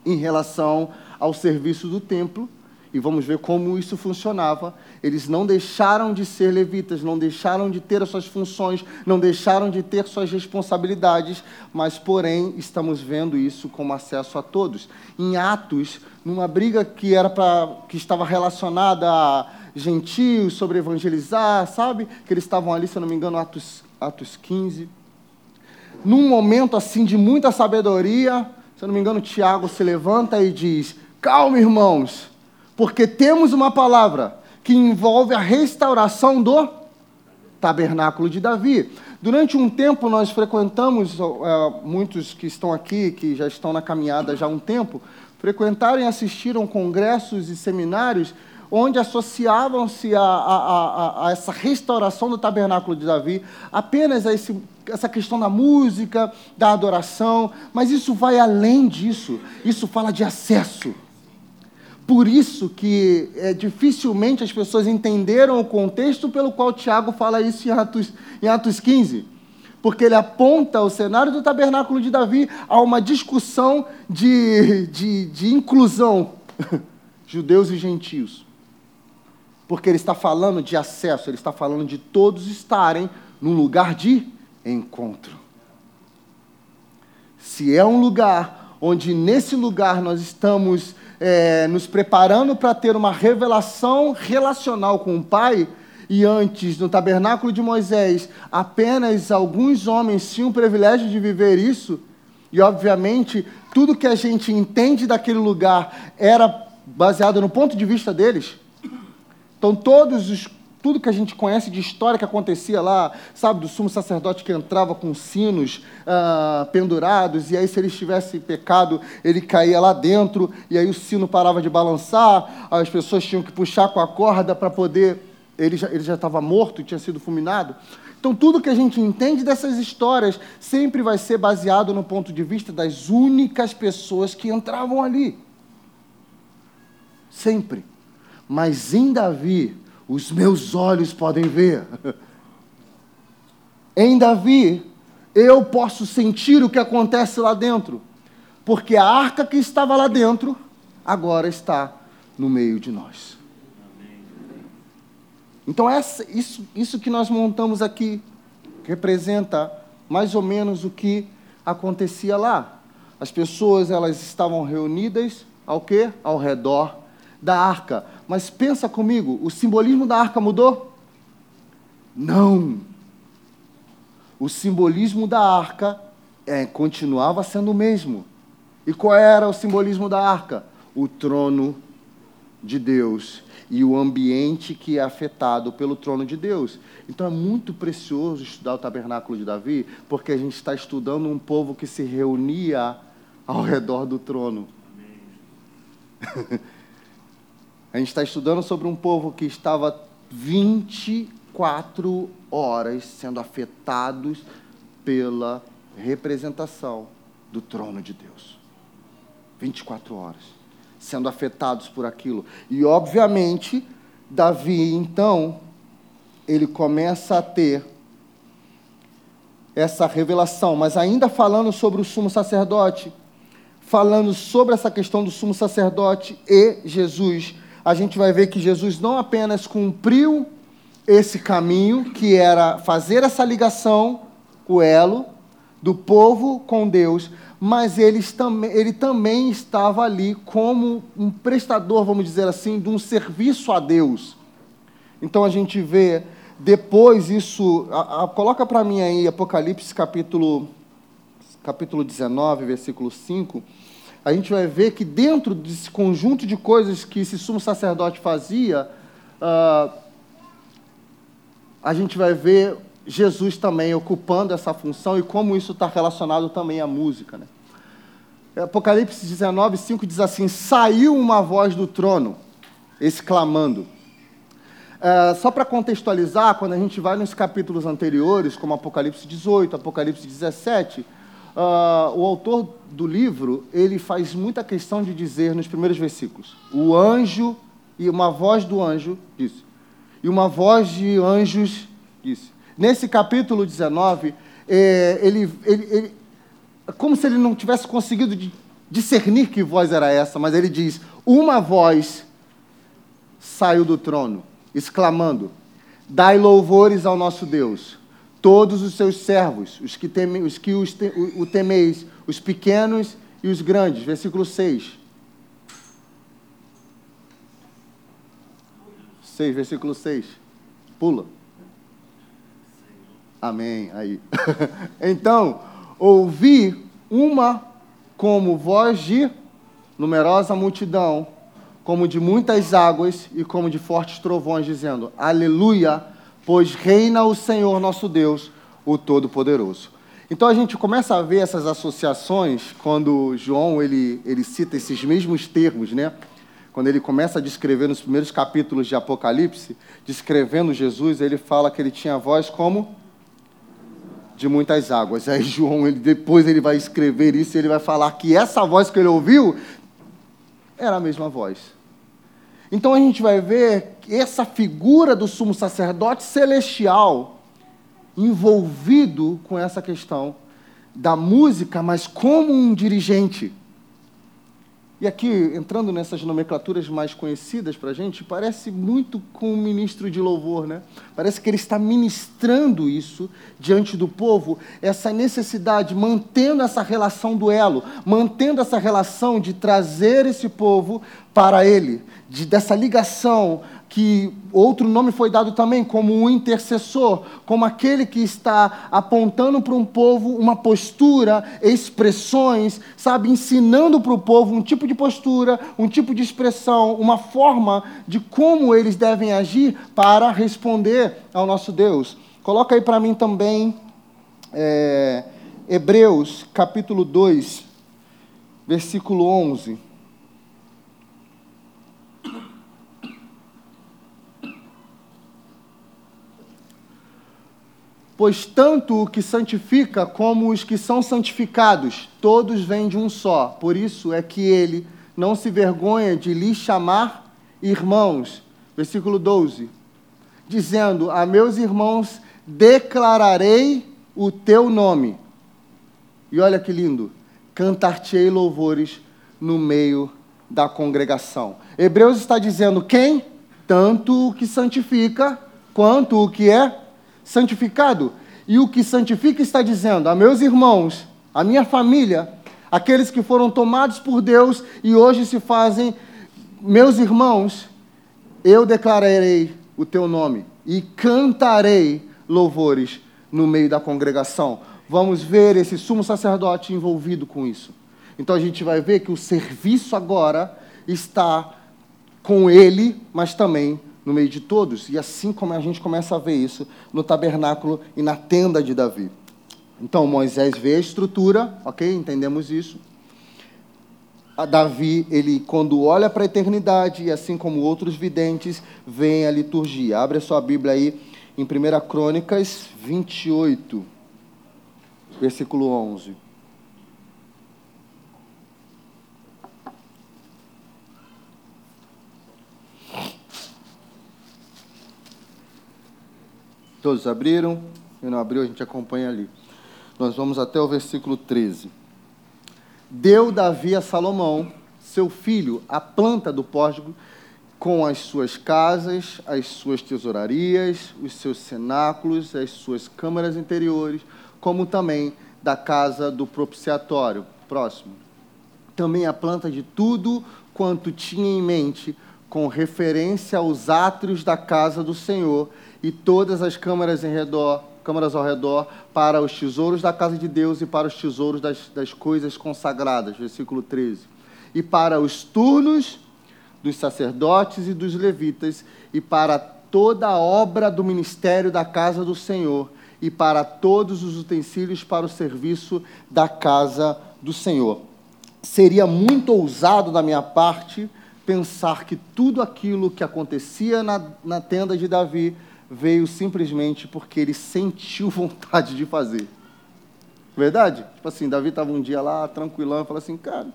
em relação ao serviço do templo, e vamos ver como isso funcionava. Eles não deixaram de ser levitas, não deixaram de ter as suas funções, não deixaram de ter suas responsabilidades, mas, porém, estamos vendo isso como acesso a todos. Em Atos, numa briga que era para que estava relacionada a gentios sobre evangelizar, sabe? Que eles estavam ali, se não me engano, Atos, Atos 15. Num momento assim de muita sabedoria, se não me engano, Tiago se levanta e diz: Calma, irmãos, porque temos uma palavra que envolve a restauração do tabernáculo de Davi. Durante um tempo nós frequentamos, é, muitos que estão aqui, que já estão na caminhada já há um tempo, frequentaram e assistiram congressos e seminários onde associavam-se a, a, a, a, essa restauração do tabernáculo de Davi apenas a esse, essa questão da música, da adoração, mas isso vai além disso. Isso fala de acesso. Por isso que é, dificilmente as pessoas entenderam o contexto pelo qual Tiago fala isso em Atos, em Atos 15. Porque ele aponta o cenário do tabernáculo de Davi a uma discussão de, de, de inclusão, judeus e gentios. Porque ele está falando de acesso, ele está falando de todos estarem num lugar de encontro. Se é um lugar onde nesse lugar nós estamos é, nos preparando para ter uma revelação relacional com o Pai, e antes, no tabernáculo de Moisés, apenas alguns homens tinham o privilégio de viver isso, e obviamente tudo que a gente entende daquele lugar era baseado no ponto de vista deles. Então, todos os tudo que a gente conhece de história que acontecia lá, sabe, do sumo sacerdote que entrava com sinos ah, pendurados, e aí se ele tivesse pecado, ele caía lá dentro, e aí o sino parava de balançar, as pessoas tinham que puxar com a corda para poder. Ele já, ele já estava morto, tinha sido fulminado. Então, tudo que a gente entende dessas histórias sempre vai ser baseado no ponto de vista das únicas pessoas que entravam ali. Sempre. Mas em Davi, os meus olhos podem ver. Em Davi, eu posso sentir o que acontece lá dentro, porque a arca que estava lá dentro agora está no meio de nós. Então, essa, isso, isso que nós montamos aqui representa mais ou menos o que acontecia lá. As pessoas elas estavam reunidas ao quê? Ao redor da arca. Mas pensa comigo, o simbolismo da arca mudou? Não. O simbolismo da arca é, continuava sendo o mesmo. E qual era o simbolismo da arca? O trono de Deus e o ambiente que é afetado pelo trono de Deus. Então é muito precioso estudar o tabernáculo de Davi, porque a gente está estudando um povo que se reunia ao redor do trono. A gente está estudando sobre um povo que estava 24 horas sendo afetados pela representação do trono de Deus. 24 horas sendo afetados por aquilo. E, obviamente, Davi, então, ele começa a ter essa revelação, mas ainda falando sobre o sumo sacerdote, falando sobre essa questão do sumo sacerdote e Jesus, a gente vai ver que Jesus não apenas cumpriu esse caminho, que era fazer essa ligação, o elo, do povo com Deus, mas ele, ele também estava ali como um prestador, vamos dizer assim, de um serviço a Deus. Então a gente vê depois isso, a, a, coloca para mim aí Apocalipse capítulo, capítulo 19, versículo 5, a gente vai ver que dentro desse conjunto de coisas que esse sumo sacerdote fazia, uh, a gente vai ver Jesus também ocupando essa função e como isso está relacionado também à música. Né? Apocalipse 19, 5 diz assim: Saiu uma voz do trono, exclamando. É, só para contextualizar, quando a gente vai nos capítulos anteriores, como Apocalipse 18, Apocalipse 17, uh, o autor do livro ele faz muita questão de dizer nos primeiros versículos: o anjo e uma voz do anjo disse, e uma voz de anjos disse. Nesse capítulo 19, é, ele, ele, ele, como se ele não tivesse conseguido discernir que voz era essa, mas ele diz: uma voz saiu do trono exclamando: Dai louvores ao nosso Deus, todos os seus servos, os que, teme, os que os te, o, o temeis, os pequenos e os grandes. Versículo 6. 6, versículo 6. Pula. Amém. Aí. então, ouvi uma como voz de numerosa multidão como de muitas águas e como de fortes trovões, dizendo: Aleluia, pois reina o Senhor nosso Deus, o Todo-Poderoso. Então a gente começa a ver essas associações quando João ele, ele cita esses mesmos termos, né? Quando ele começa a descrever nos primeiros capítulos de Apocalipse, descrevendo Jesus, ele fala que ele tinha voz como de muitas águas. Aí João, ele, depois ele vai escrever isso ele vai falar que essa voz que ele ouviu era a mesma voz. Então a gente vai ver essa figura do sumo sacerdote celestial envolvido com essa questão da música, mas como um dirigente. E aqui, entrando nessas nomenclaturas mais conhecidas para a gente, parece muito com o ministro de louvor, né? Parece que ele está ministrando isso diante do povo, essa necessidade, mantendo essa relação do elo, mantendo essa relação de trazer esse povo para ele, de, dessa ligação que outro nome foi dado também como o intercessor, como aquele que está apontando para um povo uma postura, expressões, sabe, ensinando para o povo um tipo de postura, um tipo de expressão, uma forma de como eles devem agir para responder ao nosso Deus. Coloca aí para mim também é, Hebreus capítulo 2, versículo 11. Pois tanto o que santifica como os que são santificados, todos vêm de um só. Por isso é que ele não se vergonha de lhes chamar irmãos. Versículo 12. Dizendo: A meus irmãos declararei o teu nome. E olha que lindo: cantar-te-ei louvores no meio da congregação. Hebreus está dizendo quem? Tanto o que santifica quanto o que é santificado. E o que santifica está dizendo: a meus irmãos, a minha família, aqueles que foram tomados por Deus e hoje se fazem meus irmãos, eu declararei o teu nome e cantarei louvores no meio da congregação. Vamos ver esse sumo sacerdote envolvido com isso. Então a gente vai ver que o serviço agora está com ele, mas também no meio de todos. E assim como a gente começa a ver isso no tabernáculo e na tenda de Davi. Então Moisés vê a estrutura, ok? Entendemos isso. A Davi, ele quando olha para a eternidade, e assim como outros videntes, vem a liturgia. Abre a sua Bíblia aí em 1 Crônicas 28, versículo 11. Todos abriram? Quem não abriu, a gente acompanha ali. Nós vamos até o versículo 13. Deu Davi a Salomão, seu filho, a planta do pórtico, com as suas casas, as suas tesourarias, os seus cenáculos, as suas câmaras interiores, como também da casa do propiciatório. Próximo. Também a planta de tudo quanto tinha em mente, com referência aos átrios da casa do Senhor e todas as câmaras em redor, câmaras ao redor, para os tesouros da casa de Deus e para os tesouros das, das coisas consagradas. Versículo 13. E para os turnos dos sacerdotes e dos levitas, e para toda a obra do ministério da casa do Senhor, e para todos os utensílios para o serviço da casa do Senhor. Seria muito ousado da minha parte pensar que tudo aquilo que acontecia na, na tenda de Davi veio simplesmente porque ele sentiu vontade de fazer. Verdade? Tipo assim, Davi estava um dia lá, tranquilão, e falou assim, cara,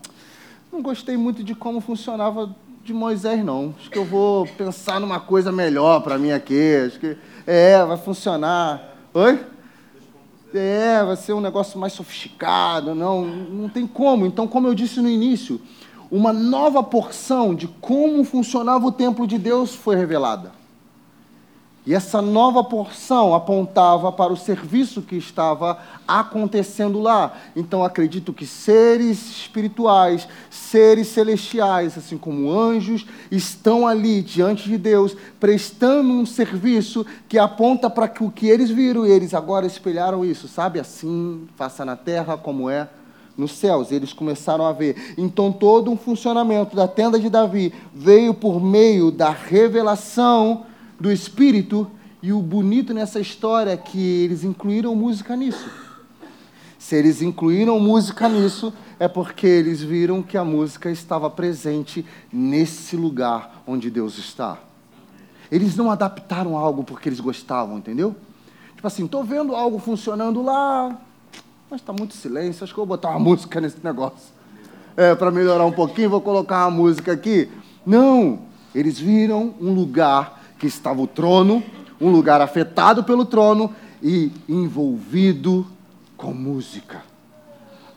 não gostei muito de como funcionava de Moisés, não. Acho que eu vou pensar numa coisa melhor para mim aqui. Acho que, é, vai funcionar. Oi? É, vai ser um negócio mais sofisticado. Não, não tem como. Então, como eu disse no início, uma nova porção de como funcionava o templo de Deus foi revelada. E essa nova porção apontava para o serviço que estava acontecendo lá. Então acredito que seres espirituais, seres celestiais, assim como anjos, estão ali diante de Deus, prestando um serviço que aponta para o que eles viram e eles agora espelharam isso, sabe? Assim, faça na terra como é nos céus. Eles começaram a ver. Então, todo um funcionamento da tenda de Davi veio por meio da revelação do Espírito, e o bonito nessa história é que eles incluíram música nisso. Se eles incluíram música nisso, é porque eles viram que a música estava presente nesse lugar onde Deus está. Eles não adaptaram algo porque eles gostavam, entendeu? Tipo assim, estou vendo algo funcionando lá, mas está muito silêncio, acho que vou botar uma música nesse negócio. É, para melhorar um pouquinho, vou colocar uma música aqui. Não, eles viram um lugar que estava o trono, um lugar afetado pelo trono e envolvido com música.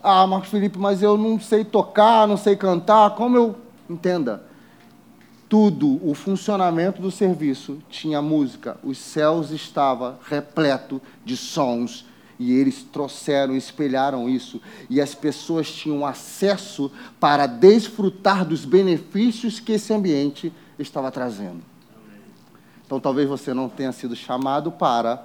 Ah, Marcos Felipe, mas eu não sei tocar, não sei cantar, como eu. Entenda. Tudo, o funcionamento do serviço tinha música, os céus estavam repleto de sons e eles trouxeram, espelharam isso, e as pessoas tinham acesso para desfrutar dos benefícios que esse ambiente estava trazendo. Então talvez você não tenha sido chamado para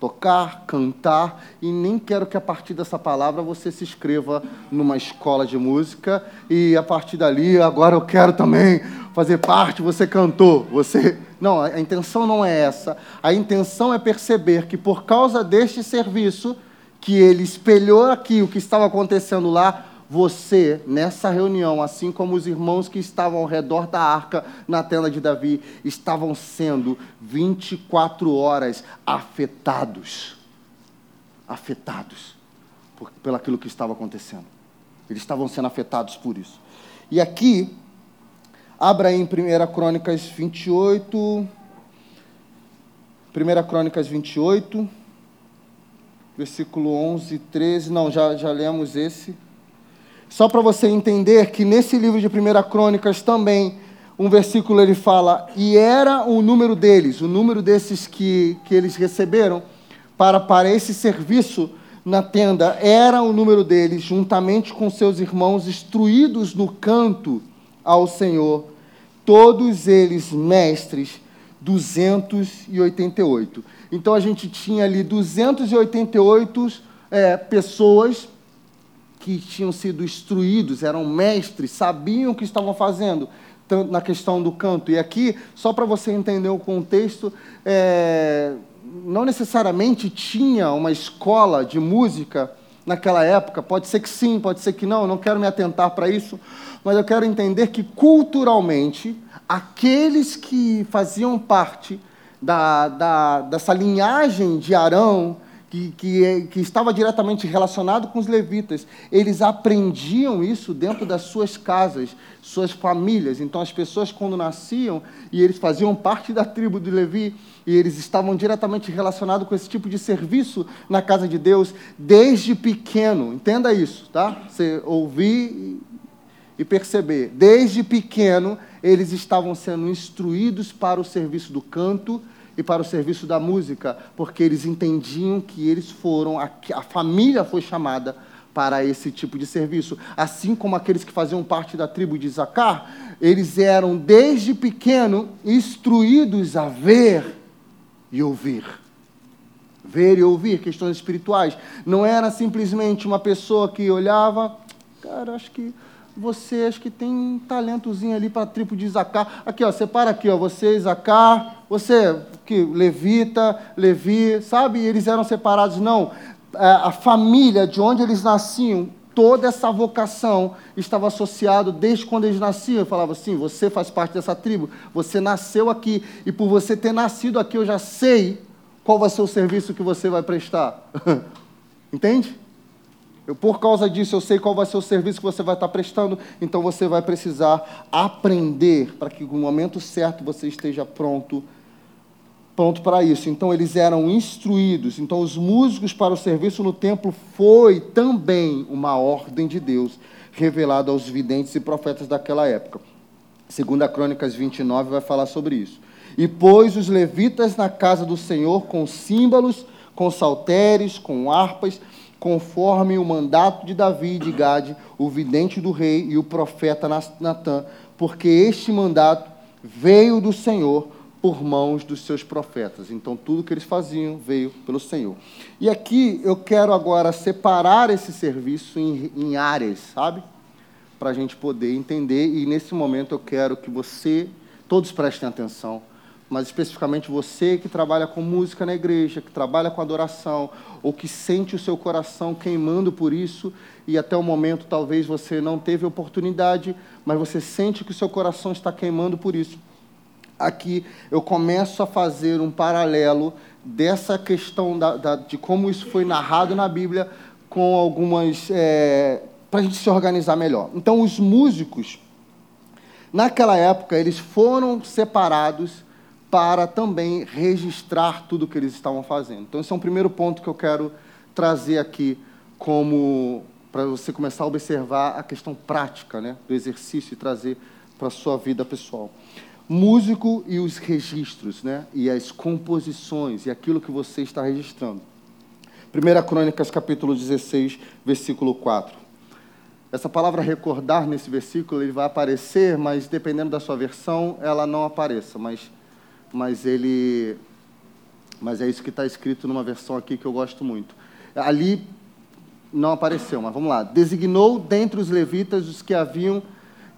tocar, cantar, e nem quero que a partir dessa palavra você se inscreva numa escola de música e a partir dali, agora eu quero também fazer parte, você cantou, você. Não, a intenção não é essa. A intenção é perceber que por causa deste serviço, que ele espelhou aqui o que estava acontecendo lá, você, nessa reunião, assim como os irmãos que estavam ao redor da arca na tenda de Davi, estavam sendo 24 horas afetados. Afetados por, aquilo que estava acontecendo. Eles estavam sendo afetados por isso. E aqui, abra aí em 1 Crônicas 28. 1 Crônicas 28, versículo 11 e 13. Não, já, já lemos esse. Só para você entender que nesse livro de 1 Crônicas também, um versículo ele fala, e era o número deles, o número desses que, que eles receberam para, para esse serviço na tenda, era o número deles, juntamente com seus irmãos, instruídos no canto ao Senhor, todos eles mestres, 288. Então a gente tinha ali 288 é, pessoas que tinham sido instruídos, eram mestres, sabiam o que estavam fazendo na questão do canto. E aqui, só para você entender o contexto, é, não necessariamente tinha uma escola de música naquela época. Pode ser que sim, pode ser que não, eu não quero me atentar para isso, mas eu quero entender que culturalmente, aqueles que faziam parte da, da, dessa linhagem de Arão, que, que, que estava diretamente relacionado com os levitas, eles aprendiam isso dentro das suas casas, suas famílias. Então, as pessoas, quando nasciam e eles faziam parte da tribo de Levi, e eles estavam diretamente relacionados com esse tipo de serviço na casa de Deus desde pequeno. Entenda isso, tá? Você ouvir e perceber. Desde pequeno, eles estavam sendo instruídos para o serviço do canto e para o serviço da música, porque eles entendiam que eles foram, a, a família foi chamada para esse tipo de serviço. Assim como aqueles que faziam parte da tribo de Zacar, eles eram desde pequeno instruídos a ver e ouvir. Ver e ouvir questões espirituais. Não era simplesmente uma pessoa que olhava, cara, acho que você acho que tem um talentozinho ali para a tribo de Isacar. Aqui, ó, separa aqui, ó, você, Isacar, você, que levita, Levi, sabe? E eles eram separados. Não, é, a família de onde eles nasciam, toda essa vocação estava associado desde quando eles nasciam. Eu falava assim: você faz parte dessa tribo, você nasceu aqui, e por você ter nascido aqui, eu já sei qual vai ser o serviço que você vai prestar. Entende? Eu, por causa disso, eu sei qual vai ser o serviço que você vai estar prestando, então você vai precisar aprender para que no momento certo você esteja pronto pronto para isso. Então eles eram instruídos. Então os músicos para o serviço no templo foi também uma ordem de Deus revelada aos videntes e profetas daquela época. Segunda Crônicas 29 vai falar sobre isso. E pôs os levitas na casa do Senhor com símbolos, com saltérios, com harpas, conforme o mandato de Davi e de Gade, o vidente do rei e o profeta Natã, porque este mandato veio do Senhor por mãos dos seus profetas. Então, tudo que eles faziam veio pelo Senhor. E aqui eu quero agora separar esse serviço em, em áreas, sabe? Para a gente poder entender. E nesse momento eu quero que você, todos prestem atenção mas especificamente você que trabalha com música na igreja, que trabalha com adoração, ou que sente o seu coração queimando por isso, e até o momento talvez você não teve oportunidade, mas você sente que o seu coração está queimando por isso. Aqui eu começo a fazer um paralelo dessa questão da, da, de como isso foi narrado na Bíblia com algumas. É, para a gente se organizar melhor. Então, os músicos, naquela época, eles foram separados para também registrar tudo o que eles estavam fazendo. Então, esse é um primeiro ponto que eu quero trazer aqui como para você começar a observar a questão prática né, do exercício e trazer para a sua vida pessoal. Músico e os registros, né, e as composições, e aquilo que você está registrando. 1 Crônicas, capítulo 16, versículo 4. Essa palavra recordar nesse versículo ele vai aparecer, mas dependendo da sua versão, ela não apareça. Mas mas ele mas é isso que está escrito numa versão aqui que eu gosto muito. Ali não apareceu, mas vamos lá. Designou dentre os levitas os que haviam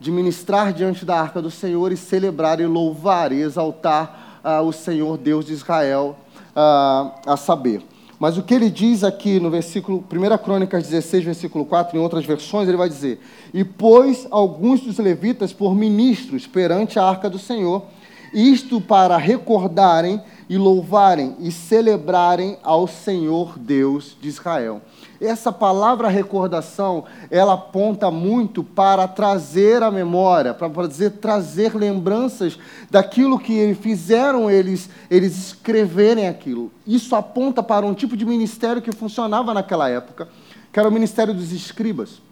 de ministrar diante da arca do Senhor e celebrar e louvar e exaltar ah, o Senhor Deus de Israel, ah, a saber. Mas o que ele diz aqui no versículo 1 Crônicas 16, versículo 4, em outras versões, ele vai dizer: E pôs alguns dos levitas por ministros perante a arca do Senhor, isto para recordarem e louvarem e celebrarem ao Senhor Deus de Israel. Essa palavra recordação, ela aponta muito para trazer a memória, para dizer, trazer lembranças daquilo que fizeram eles, eles escreverem aquilo. Isso aponta para um tipo de ministério que funcionava naquela época, que era o ministério dos escribas.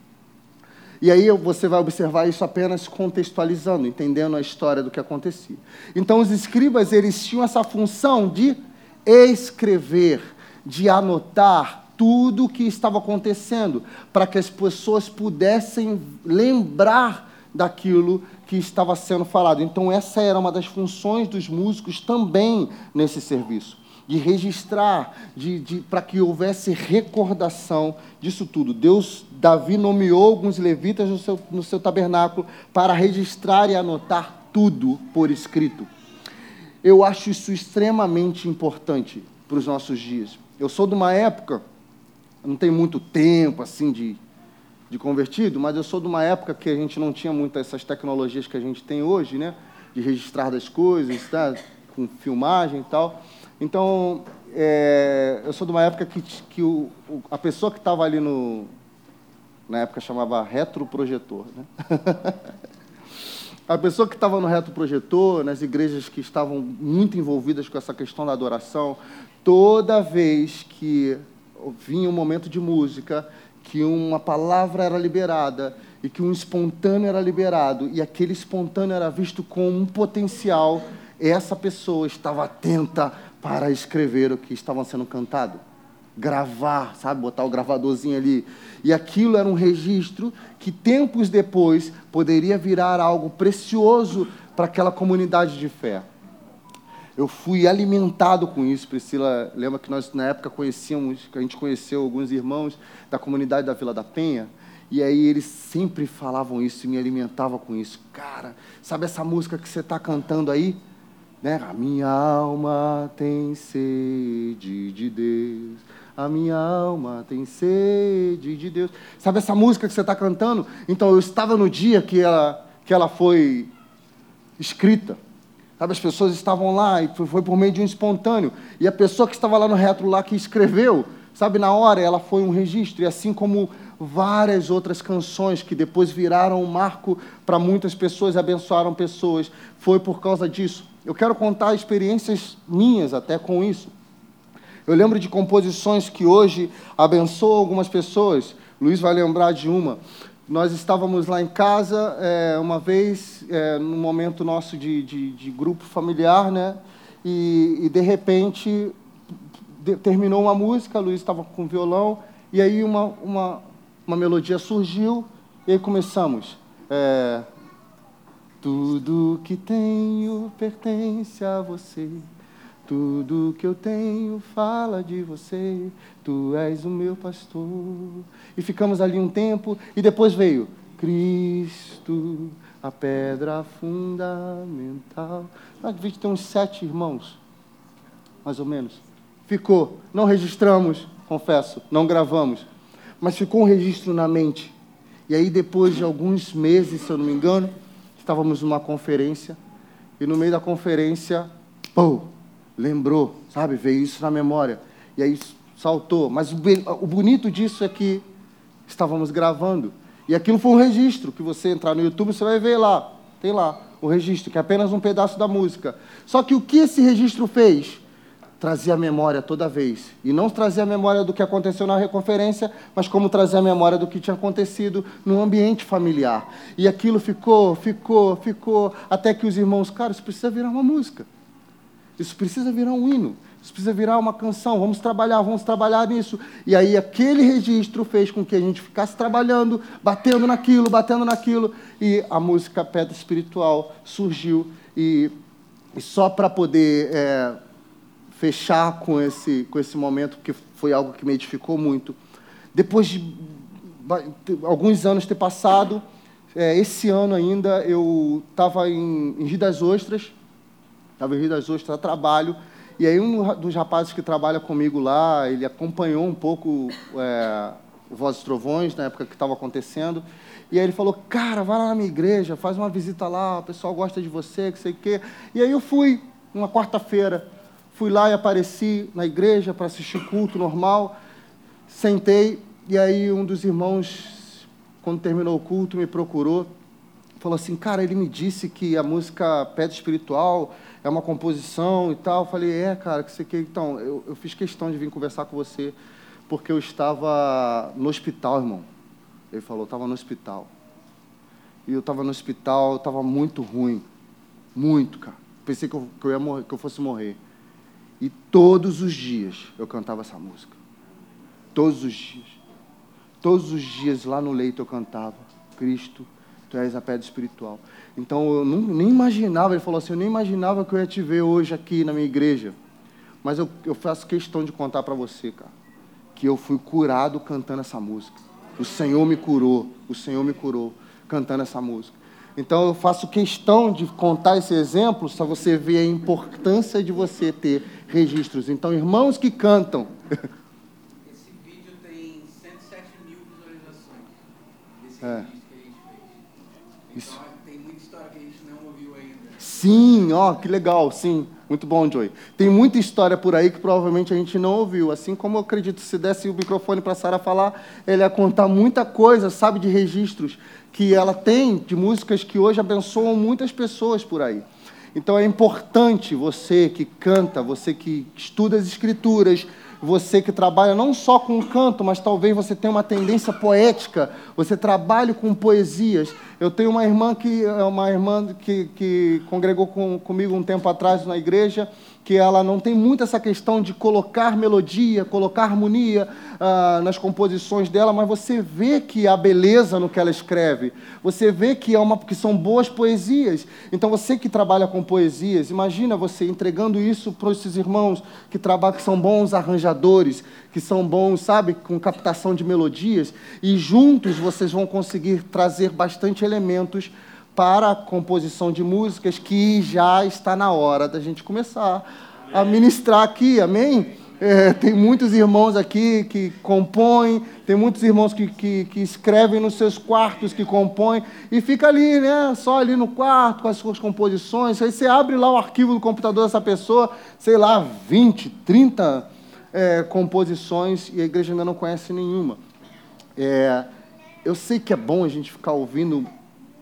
E aí você vai observar isso apenas contextualizando, entendendo a história do que acontecia. Então os escribas eles tinham essa função de escrever, de anotar tudo o que estava acontecendo, para que as pessoas pudessem lembrar daquilo que estava sendo falado. Então essa era uma das funções dos músicos também nesse serviço de registrar, de, de para que houvesse recordação disso tudo. Deus, Davi nomeou alguns levitas no seu, no seu tabernáculo para registrar e anotar tudo por escrito. Eu acho isso extremamente importante para os nossos dias. Eu sou de uma época, não tem muito tempo assim de, de convertido, mas eu sou de uma época que a gente não tinha muitas essas tecnologias que a gente tem hoje, né? De registrar das coisas, tá? com filmagem e tal. Então, é, eu sou de uma época que, que o, a pessoa que estava ali no. Na época chamava retroprojetor, né? a pessoa que estava no retroprojetor, nas igrejas que estavam muito envolvidas com essa questão da adoração, toda vez que vinha um momento de música, que uma palavra era liberada e que um espontâneo era liberado e aquele espontâneo era visto com um potencial, essa pessoa estava atenta para escrever o que estava sendo cantado gravar, sabe, botar o gravadorzinho ali. E aquilo era um registro que tempos depois poderia virar algo precioso para aquela comunidade de fé. Eu fui alimentado com isso, Priscila. Lembra que nós na época conhecíamos, a gente conheceu alguns irmãos da comunidade da Vila da Penha, e aí eles sempre falavam isso e me alimentavam com isso. Cara, sabe essa música que você está cantando aí? Né? A minha alma tem sede de Deus a minha alma tem sede de Deus. Sabe essa música que você está cantando? Então, eu estava no dia que ela, que ela foi escrita. Sabe, as pessoas estavam lá e foi por meio de um espontâneo. E a pessoa que estava lá no retro lá que escreveu, sabe, na hora ela foi um registro. E assim como várias outras canções que depois viraram um marco para muitas pessoas abençoaram pessoas, foi por causa disso. Eu quero contar experiências minhas até com isso. Eu lembro de composições que hoje abençoam algumas pessoas. Luiz vai lembrar de uma. Nós estávamos lá em casa é, uma vez, é, num momento nosso de, de, de grupo familiar, né? E, e de repente de, terminou uma música, Luiz estava com violão, e aí uma, uma, uma melodia surgiu, e aí começamos. É, Tudo que tenho pertence a você. Tudo que eu tenho fala de você, tu és o meu pastor. E ficamos ali um tempo, e depois veio Cristo, a pedra fundamental. Nós devia ter uns sete irmãos, mais ou menos. Ficou, não registramos, confesso, não gravamos, mas ficou um registro na mente. E aí, depois de alguns meses, se eu não me engano, estávamos numa conferência, e no meio da conferência, pum, lembrou, sabe? Veio isso na memória. E aí saltou. Mas o, bonito disso é que estávamos gravando. E aquilo foi um registro, que você entrar no YouTube, você vai ver lá. Tem lá o registro, que é apenas um pedaço da música. Só que o que esse registro fez? Trazia a memória toda vez. E não trazia a memória do que aconteceu na reconferência, mas como trazia a memória do que tinha acontecido no ambiente familiar. E aquilo ficou, ficou, ficou, até que os irmãos, cara, isso precisa virar uma música. Isso precisa virar um hino. Isso precisa virar uma canção. Vamos trabalhar, vamos trabalhar nisso. E aí aquele registro fez com que a gente ficasse trabalhando, batendo naquilo, batendo naquilo. E a música Pedra Espiritual surgiu. E, e só para poder é, fechar com esse, com esse momento, porque foi algo que me edificou muito. Depois de alguns anos ter passado, é, esse ano ainda eu estava em, em Rio das Ostras estava em Rio das Ostras a trabalho. E aí um dos rapazes que trabalha comigo lá, ele acompanhou um pouco é, o Vozes Trovões, na época que estava acontecendo. E aí ele falou, cara, vai lá na minha igreja, faz uma visita lá, o pessoal gosta de você, que sei o quê. E aí eu fui, uma quarta-feira, fui lá e apareci na igreja para assistir culto normal, sentei, e aí um dos irmãos, quando terminou o culto, me procurou, falou assim, cara, ele me disse que a música Pedra Espiritual é uma composição e tal. Eu falei, é, cara, que você quer. Então, eu, eu fiz questão de vir conversar com você porque eu estava no hospital, irmão. Ele falou, estava no hospital. E eu estava no hospital, estava muito ruim. Muito, cara. Pensei que eu, que eu, ia morrer, que eu fosse morrer. E todos os dias eu cantava essa música. Todos os dias. Todos os dias lá no leito eu cantava. Cristo, tu és a pedra espiritual. Então eu não, nem imaginava, ele falou assim, eu nem imaginava que eu ia te ver hoje aqui na minha igreja. Mas eu, eu faço questão de contar para você, cara, que eu fui curado cantando essa música. O Senhor me curou, o Senhor me curou cantando essa música. Então eu faço questão de contar esse exemplo para você ver a importância de você ter registros. Então, irmãos que cantam. Esse vídeo tem 107 mil visualizações. Esse é. registro fez. Então, Isso. tem muita história que a gente não ouviu ainda. Sim, ó, que legal, sim. Muito bom, Joey. Tem muita história por aí que provavelmente a gente não ouviu. Assim como eu acredito, se desse o microfone para a Sara falar, ele ia contar muita coisa, sabe, de registros que ela tem, de músicas que hoje abençoam muitas pessoas por aí. Então é importante você que canta, você que estuda as escrituras, você que trabalha não só com canto, mas talvez você tenha uma tendência poética, você trabalhe com poesias. Eu tenho uma irmã que é uma irmã que, que congregou com, comigo um tempo atrás na igreja, que ela não tem muito essa questão de colocar melodia, colocar harmonia ah, nas composições dela, mas você vê que há beleza no que ela escreve. Você vê que, é uma, que são boas poesias. Então, você que trabalha com poesias, imagina você entregando isso para esses irmãos que trabalham, que são bons arranjadores, que são bons, sabe, com captação de melodias, e juntos vocês vão conseguir trazer bastante elementos para a composição de músicas que já está na hora da gente começar a ministrar aqui, amém? É, tem muitos irmãos aqui que compõem, tem muitos irmãos que, que, que, escrevem nos seus quartos, que compõem, e fica ali, né? Só ali no quarto, com as suas composições. Aí você abre lá o arquivo do computador dessa pessoa, sei lá, 20, 30 é, composições, e a igreja ainda não conhece nenhuma. É, eu sei que é bom a gente ficar ouvindo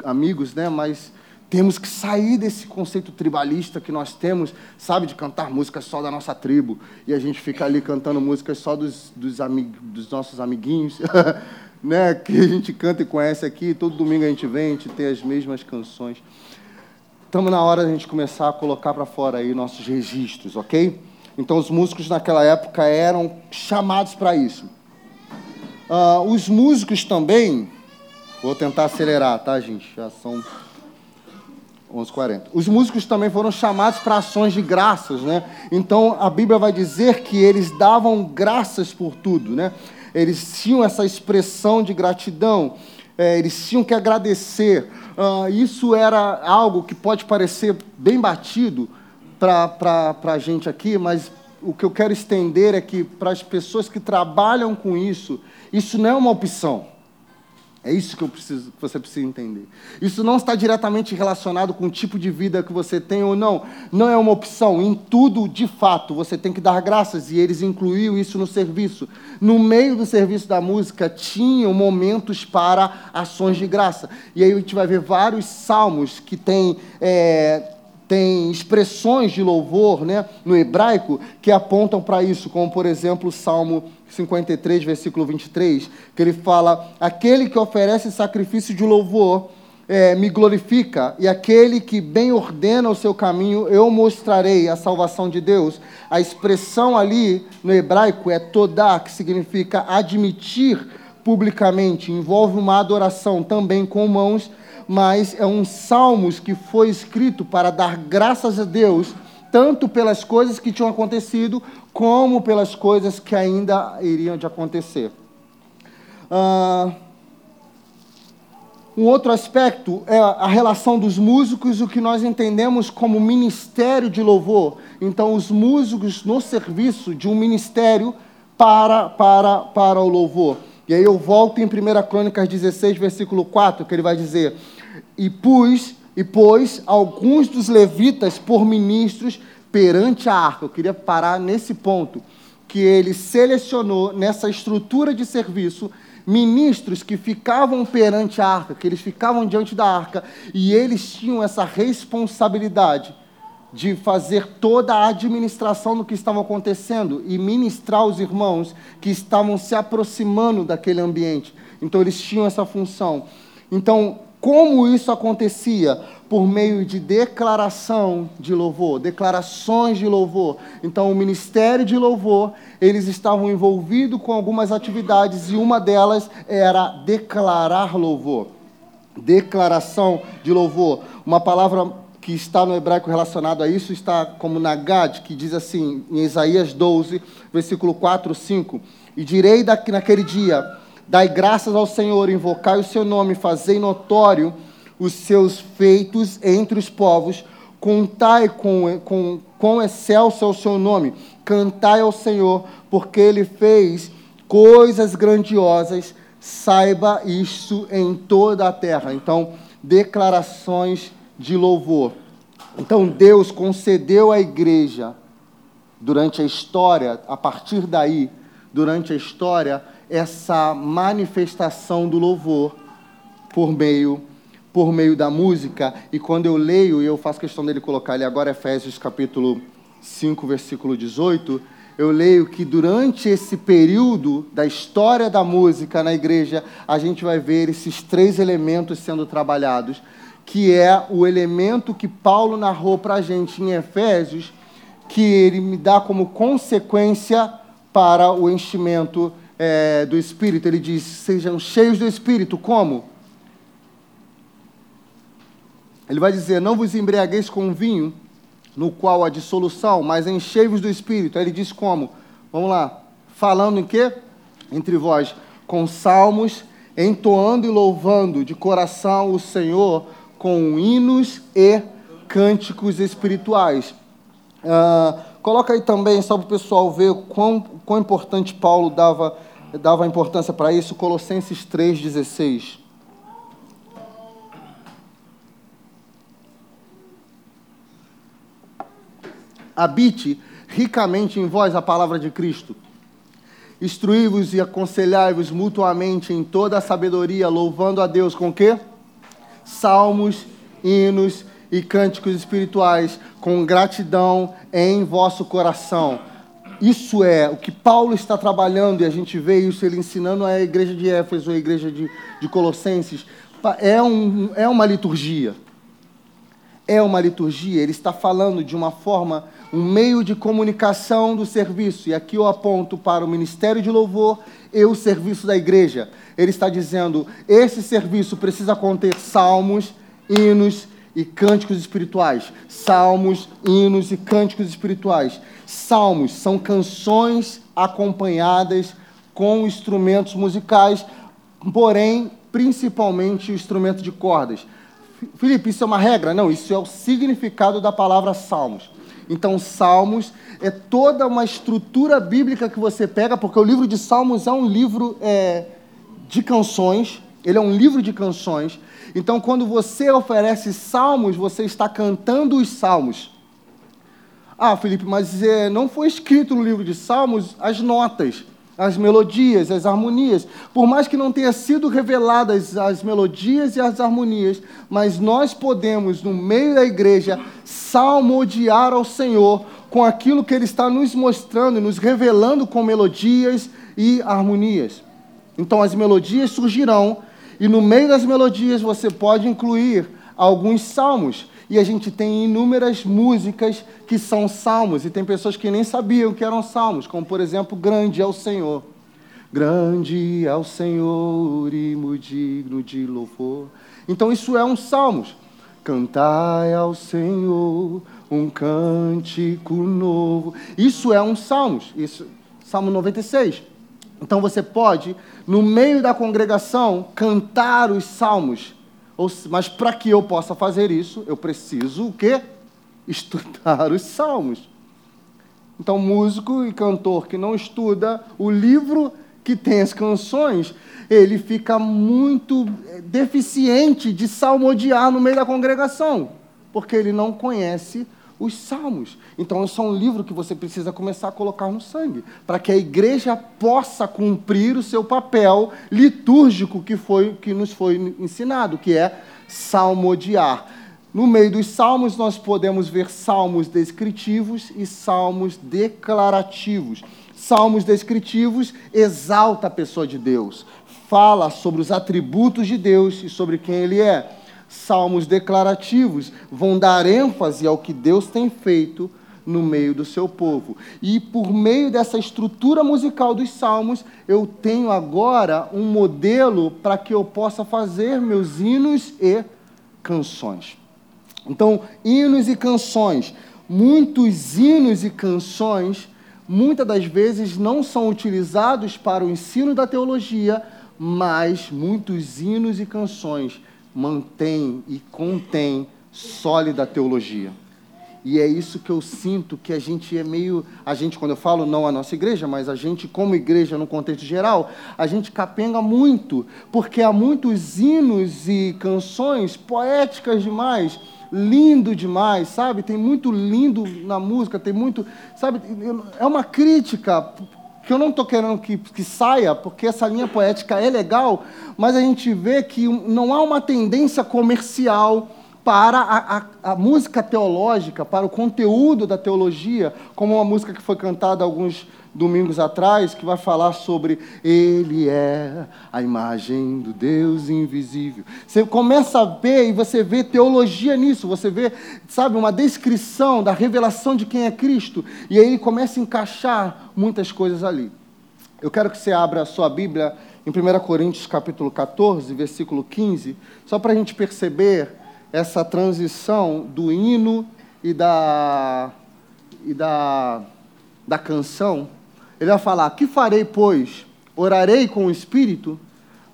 amigos, né? Mas temos que sair desse conceito tribalista que nós temos, sabe, de cantar músicas só da nossa tribo e a gente fica ali cantando músicas só dos, dos, amig, dos nossos amiguinhos, né? Que a gente canta e conhece aqui. Todo domingo a gente vem, a gente tem as mesmas canções. Estamos na hora de a gente começar a colocar para fora aí nossos registros, ok? Então os músicos naquela época eram chamados para isso. Uh, os músicos também Vou tentar acelerar, tá, gente? Já são 11h40. Os músicos também foram chamados para ações de graças, né? Então a Bíblia vai dizer que eles davam graças por tudo, né? Eles tinham essa expressão de gratidão, é, eles tinham que agradecer. Uh, isso era algo que pode parecer bem batido para a gente aqui, mas o que eu quero estender é que para as pessoas que trabalham com isso, isso não é uma opção. É isso que, eu preciso, que você precisa entender. Isso não está diretamente relacionado com o tipo de vida que você tem ou não. Não é uma opção. Em tudo, de fato, você tem que dar graças. E eles incluíram isso no serviço. No meio do serviço da música, tinham momentos para ações de graça. E aí a gente vai ver vários salmos que têm. É, tem expressões de louvor né, no hebraico que apontam para isso, como por exemplo o Salmo 53, versículo 23, que ele fala: Aquele que oferece sacrifício de louvor é, me glorifica, e aquele que bem ordena o seu caminho, eu mostrarei a salvação de Deus. A expressão ali no hebraico é todá, que significa admitir publicamente, envolve uma adoração também com mãos mas é um salmos que foi escrito para dar graças a Deus, tanto pelas coisas que tinham acontecido, como pelas coisas que ainda iriam de acontecer. Uh, um outro aspecto é a relação dos músicos, o que nós entendemos como ministério de louvor. Então, os músicos no serviço de um ministério para, para, para o louvor. E aí eu volto em 1 Crônicas 16, versículo 4, que ele vai dizer: E pus, e pôs alguns dos levitas por ministros perante a arca. Eu queria parar nesse ponto, que ele selecionou nessa estrutura de serviço ministros que ficavam perante a arca, que eles ficavam diante da arca, e eles tinham essa responsabilidade de fazer toda a administração do que estava acontecendo e ministrar os irmãos que estavam se aproximando daquele ambiente. Então, eles tinham essa função. Então, como isso acontecia? Por meio de declaração de louvor, declarações de louvor. Então, o ministério de louvor, eles estavam envolvidos com algumas atividades e uma delas era declarar louvor. Declaração de louvor. Uma palavra que está no hebraico relacionado a isso está como Nagad, que diz assim, em Isaías 12, versículo 4, 5: E direi naquele dia: Dai graças ao Senhor, invocai o seu nome, fazei notório os seus feitos entre os povos, contai com, com, com excelso é o seu nome, cantai ao Senhor, porque ele fez coisas grandiosas, saiba isso em toda a terra. Então, declarações de louvor. Então Deus concedeu à igreja, durante a história, a partir daí, durante a história, essa manifestação do louvor por meio por meio da música, e quando eu leio, e eu faço questão dele colocar ali agora Efésios capítulo 5, versículo 18, eu leio que durante esse período da história da música na igreja, a gente vai ver esses três elementos sendo trabalhados, que é o elemento que Paulo narrou para a gente em Efésios, que ele me dá como consequência para o enchimento é, do Espírito. Ele diz: sejam cheios do Espírito. Como? Ele vai dizer: Não vos embriagueis com vinho, no qual há dissolução, mas enchei-vos do Espírito. Aí ele diz como? Vamos lá. Falando em quê? Entre vós, com salmos, entoando e louvando de coração o Senhor com hinos e cânticos espirituais. Uh, coloca aí também, só para o pessoal ver quão, quão importante Paulo dava, dava importância para isso, Colossenses 3,16. habite ricamente em vós a palavra de Cristo. Instruí-vos e aconselhai-vos mutuamente em toda a sabedoria, louvando a Deus com quê? Salmos, hinos e cânticos espirituais, com gratidão em vosso coração. Isso é o que Paulo está trabalhando, e a gente vê isso ele ensinando a igreja de Éfeso, a igreja de, de Colossenses. É, um, é uma liturgia. É uma liturgia. Ele está falando de uma forma um meio de comunicação do serviço. E aqui eu aponto para o ministério de louvor e o serviço da igreja. Ele está dizendo: esse serviço precisa conter salmos, hinos e cânticos espirituais. Salmos, hinos e cânticos espirituais. Salmos são canções acompanhadas com instrumentos musicais, porém, principalmente o instrumento de cordas. Felipe, isso é uma regra? Não, isso é o significado da palavra salmos. Então, Salmos é toda uma estrutura bíblica que você pega, porque o livro de Salmos é um livro é, de canções, ele é um livro de canções. Então, quando você oferece salmos, você está cantando os salmos. Ah, Felipe, mas é, não foi escrito no livro de Salmos as notas as melodias, as harmonias. Por mais que não tenha sido reveladas as melodias e as harmonias, mas nós podemos, no meio da igreja, salmodiar ao Senhor com aquilo que Ele está nos mostrando e nos revelando com melodias e harmonias. Então as melodias surgirão, e no meio das melodias você pode incluir alguns salmos e a gente tem inúmeras músicas que são salmos, e tem pessoas que nem sabiam que eram salmos, como por exemplo, Grande é o Senhor. Grande é o Senhor e digno de louvor. Então isso é um salmos. Cantai ao Senhor um cântico novo. Isso é um salmos. Isso, Salmo 96. Então você pode, no meio da congregação, cantar os salmos mas para que eu possa fazer isso, eu preciso o quê? Estudar os salmos. Então, músico e cantor que não estuda o livro que tem as canções, ele fica muito eh, deficiente de salmodiar no meio da congregação, porque ele não conhece os salmos. Então, isso é um livro que você precisa começar a colocar no sangue, para que a igreja possa cumprir o seu papel litúrgico que, foi, que nos foi ensinado, que é salmodiar. No meio dos salmos, nós podemos ver salmos descritivos e salmos declarativos. Salmos descritivos exalta a pessoa de Deus, fala sobre os atributos de Deus e sobre quem Ele é salmos declarativos vão dar ênfase ao que Deus tem feito no meio do seu povo. E por meio dessa estrutura musical dos salmos, eu tenho agora um modelo para que eu possa fazer meus hinos e canções. Então, hinos e canções. Muitos hinos e canções, muitas das vezes, não são utilizados para o ensino da teologia, mas muitos hinos e canções mantém e contém sólida teologia. E é isso que eu sinto que a gente é meio. A gente, quando eu falo não a nossa igreja, mas a gente, como igreja, no contexto geral, a gente capenga muito, porque há muitos hinos e canções poéticas demais, lindo demais, sabe? Tem muito lindo na música, tem muito. Sabe? É uma crítica que eu não estou querendo que, que saia, porque essa linha poética é legal, mas a gente vê que não há uma tendência comercial para a, a, a, música teológica, para o conteúdo da teologia, como uma música que foi cantada alguns domingos atrás, que vai falar sobre Ele é a imagem do Deus invisível. Você começa a ver e você vê teologia nisso, você vê, sabe, uma descrição da revelação de quem é Cristo, e aí ele começa a encaixar muitas coisas ali. Eu quero que você abra a sua Bíblia em 1 Coríntios capítulo 14, versículo 15, só para a gente perceber essa transição do hino e da, e da, da canção, ele vai falar: Que farei, pois? Orarei com o espírito,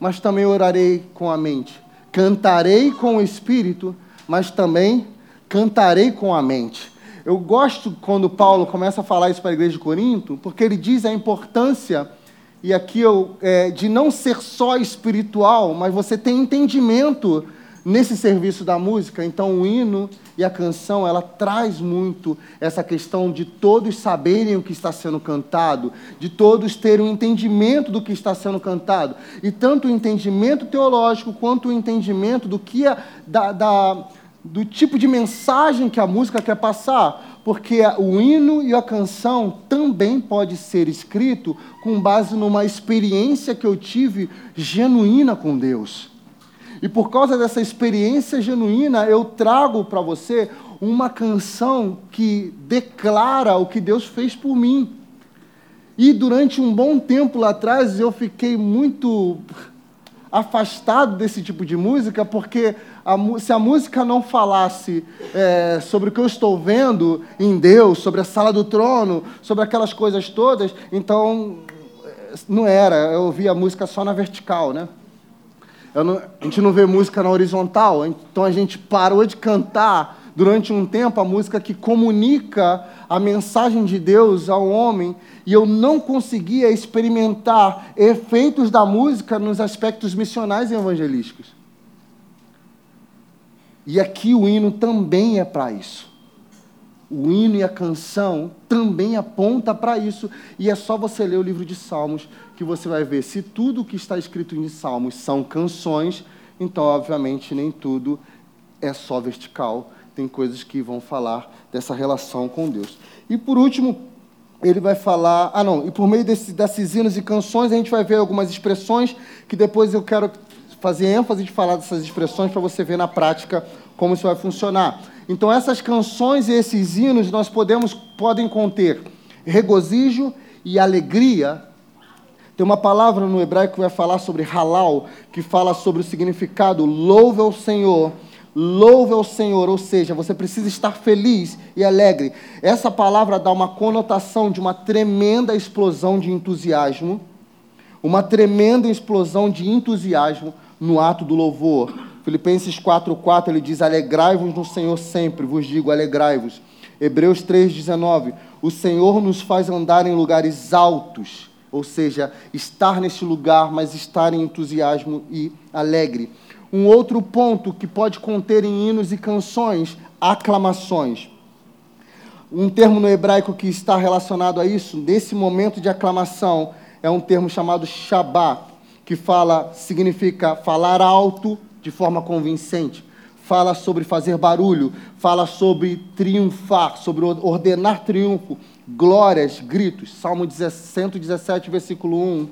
mas também orarei com a mente. Cantarei com o espírito, mas também cantarei com a mente. Eu gosto quando Paulo começa a falar isso para a igreja de Corinto, porque ele diz a importância, e aqui eu, é, de não ser só espiritual, mas você tem entendimento nesse serviço da música, então o hino e a canção, ela traz muito essa questão de todos saberem o que está sendo cantado, de todos terem um entendimento do que está sendo cantado, e tanto o entendimento teológico quanto o entendimento do que é, da, da, do tipo de mensagem que a música quer passar, porque o hino e a canção também pode ser escrito com base numa experiência que eu tive genuína com Deus. E por causa dessa experiência genuína, eu trago para você uma canção que declara o que Deus fez por mim. E durante um bom tempo lá atrás, eu fiquei muito afastado desse tipo de música, porque a, se a música não falasse é, sobre o que eu estou vendo em Deus, sobre a sala do trono, sobre aquelas coisas todas, então é, não era, eu ouvia a música só na vertical, né? Não, a gente não vê música na horizontal, então a gente parou de cantar durante um tempo a música que comunica a mensagem de Deus ao homem, e eu não conseguia experimentar efeitos da música nos aspectos missionais e evangelísticos. E aqui o hino também é para isso. O hino e a canção também aponta para isso, e é só você ler o livro de Salmos que você vai ver se tudo o que está escrito em Salmos são canções, então obviamente nem tudo é só vertical, tem coisas que vão falar dessa relação com Deus. E por último, ele vai falar, ah não, e por meio desse, desses hinos e canções a gente vai ver algumas expressões que depois eu quero fazer ênfase de falar dessas expressões para você ver na prática como isso vai funcionar. Então, essas canções e esses hinos nós podemos, podem conter regozijo e alegria. Tem uma palavra no hebraico que vai falar sobre halal, que fala sobre o significado louve ao Senhor, louve ao Senhor, ou seja, você precisa estar feliz e alegre. Essa palavra dá uma conotação de uma tremenda explosão de entusiasmo, uma tremenda explosão de entusiasmo no ato do louvor. Filipenses 4,4 ele diz: Alegrai-vos no Senhor sempre, vos digo, alegrai-vos. Hebreus 3,19: O Senhor nos faz andar em lugares altos, ou seja, estar neste lugar, mas estar em entusiasmo e alegre. Um outro ponto que pode conter em hinos e canções, aclamações. Um termo no hebraico que está relacionado a isso, nesse momento de aclamação, é um termo chamado shabá, que fala, significa falar alto, de forma convincente. Fala sobre fazer barulho, fala sobre triunfar, sobre ordenar triunfo, glórias, gritos. Salmo 117, versículo 1.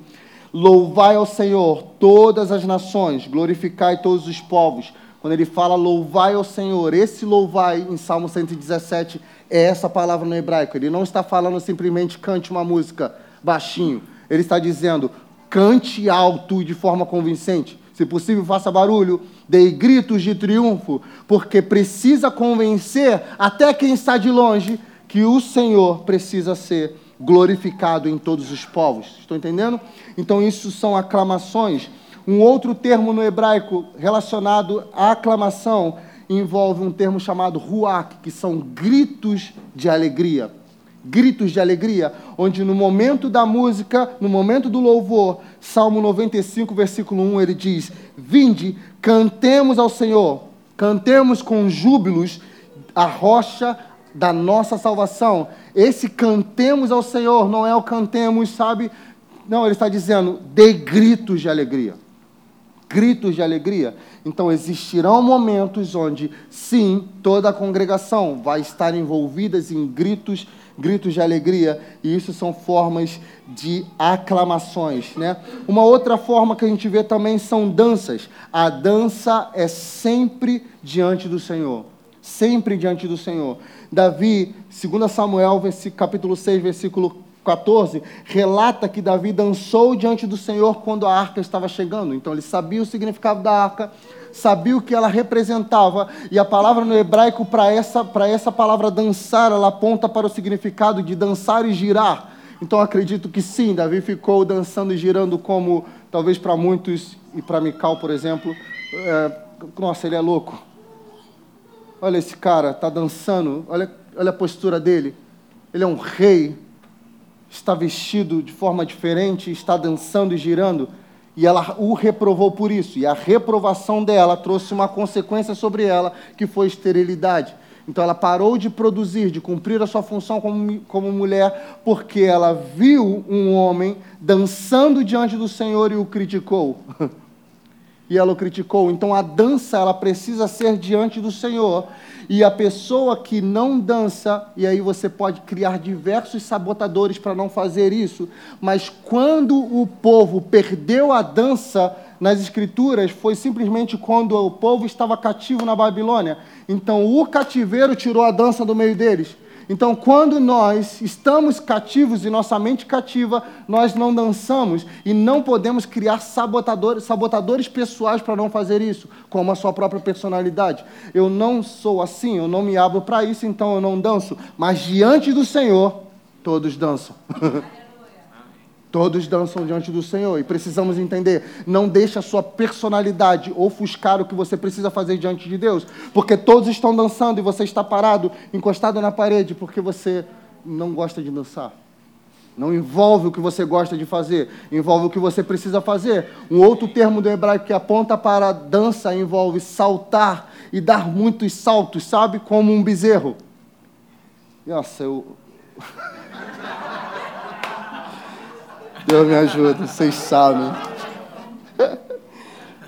Louvai ao Senhor todas as nações, glorificai todos os povos. Quando ele fala louvai ao Senhor, esse louvai em Salmo 117 é essa palavra no hebraico. Ele não está falando simplesmente cante uma música baixinho. Ele está dizendo cante alto e de forma convincente. Se possível, faça barulho, dê gritos de triunfo, porque precisa convencer até quem está de longe que o Senhor precisa ser glorificado em todos os povos. Estão entendendo? Então, isso são aclamações. Um outro termo no hebraico relacionado à aclamação envolve um termo chamado ruach, que são gritos de alegria. Gritos de alegria, onde no momento da música, no momento do louvor, Salmo 95, versículo 1, ele diz: Vinde, cantemos ao Senhor, cantemos com júbilos a rocha da nossa salvação. Esse cantemos ao Senhor não é o cantemos, sabe? Não, ele está dizendo, dê gritos de alegria. Gritos de alegria. Então existirão momentos onde, sim, toda a congregação vai estar envolvida em gritos, gritos de alegria, e isso são formas de aclamações, né? Uma outra forma que a gente vê também são danças. A dança é sempre diante do Senhor sempre diante do Senhor. Davi, 2 Samuel, capítulo 6, versículo 14, relata que Davi dançou diante do Senhor quando a arca estava chegando. Então ele sabia o significado da arca, sabia o que ela representava, e a palavra no hebraico para essa, essa palavra dançar, ela aponta para o significado de dançar e girar. Então acredito que sim, Davi ficou dançando e girando como talvez para muitos, e para Mical, por exemplo, é, nossa, ele é louco. Olha esse cara, está dançando, olha, olha a postura dele. Ele é um rei, está vestido de forma diferente, está dançando e girando. E ela o reprovou por isso. E a reprovação dela trouxe uma consequência sobre ela, que foi esterilidade. Então ela parou de produzir, de cumprir a sua função como, como mulher, porque ela viu um homem dançando diante do Senhor e o criticou. e ela o criticou. Então a dança ela precisa ser diante do Senhor. E a pessoa que não dança, e aí você pode criar diversos sabotadores para não fazer isso, mas quando o povo perdeu a dança nas escrituras, foi simplesmente quando o povo estava cativo na Babilônia. Então o cativeiro tirou a dança do meio deles. Então, quando nós estamos cativos e nossa mente cativa, nós não dançamos e não podemos criar sabotadores, sabotadores pessoais para não fazer isso, como a sua própria personalidade. Eu não sou assim, eu não me abro para isso, então eu não danço. Mas diante do Senhor, todos dançam. Todos dançam diante do Senhor e precisamos entender. Não deixe a sua personalidade ofuscar o que você precisa fazer diante de Deus, porque todos estão dançando e você está parado, encostado na parede, porque você não gosta de dançar. Não envolve o que você gosta de fazer, envolve o que você precisa fazer. Um outro termo do hebraico que aponta para dança envolve saltar e dar muitos saltos, sabe? Como um bezerro. Nossa, eu. Deus me ajuda, vocês sabem.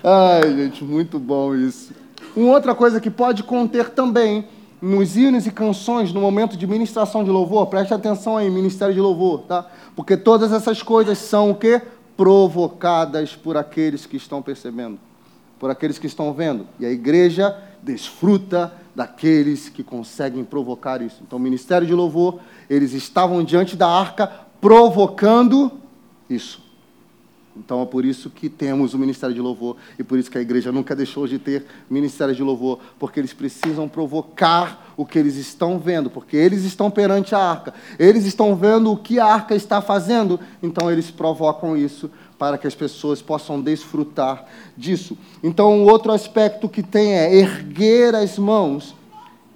Ai, gente, muito bom isso. Uma outra coisa que pode conter também nos hinos e canções no momento de ministração de louvor, preste atenção aí, ministério de louvor, tá? Porque todas essas coisas são o quê? Provocadas por aqueles que estão percebendo, por aqueles que estão vendo. E a igreja desfruta daqueles que conseguem provocar isso. Então, o ministério de louvor, eles estavam diante da arca provocando isso. Então é por isso que temos o ministério de louvor e por isso que a igreja nunca deixou de ter ministério de louvor, porque eles precisam provocar o que eles estão vendo, porque eles estão perante a arca, eles estão vendo o que a arca está fazendo, então eles provocam isso para que as pessoas possam desfrutar disso. Então, outro aspecto que tem é erguer as mãos.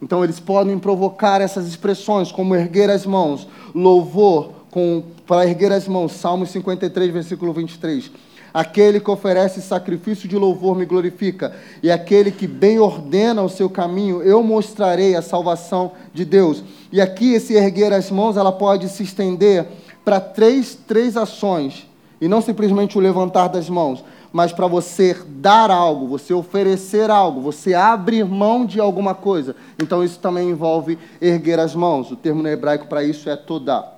Então, eles podem provocar essas expressões, como erguer as mãos, louvor, com, para erguer as mãos. Salmo 53, versículo 23. Aquele que oferece sacrifício de louvor me glorifica, e aquele que bem ordena o seu caminho, eu mostrarei a salvação de Deus. E aqui, esse erguer as mãos, ela pode se estender para três, três ações, e não simplesmente o levantar das mãos, mas para você dar algo, você oferecer algo, você abrir mão de alguma coisa. Então, isso também envolve erguer as mãos. O termo hebraico para isso é todá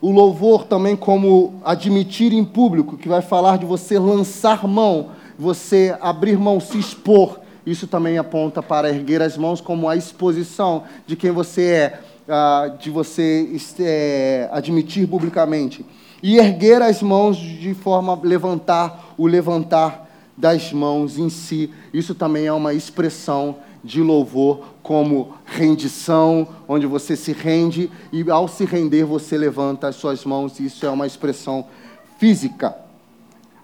o louvor também como admitir em público, que vai falar de você lançar mão, você abrir mão, se expor. Isso também aponta para erguer as mãos como a exposição de quem você é, ah, de você é, admitir publicamente. E erguer as mãos de forma a levantar, o levantar das mãos em si. Isso também é uma expressão de louvor como rendição, onde você se rende e ao se render você levanta as suas mãos, isso é uma expressão física.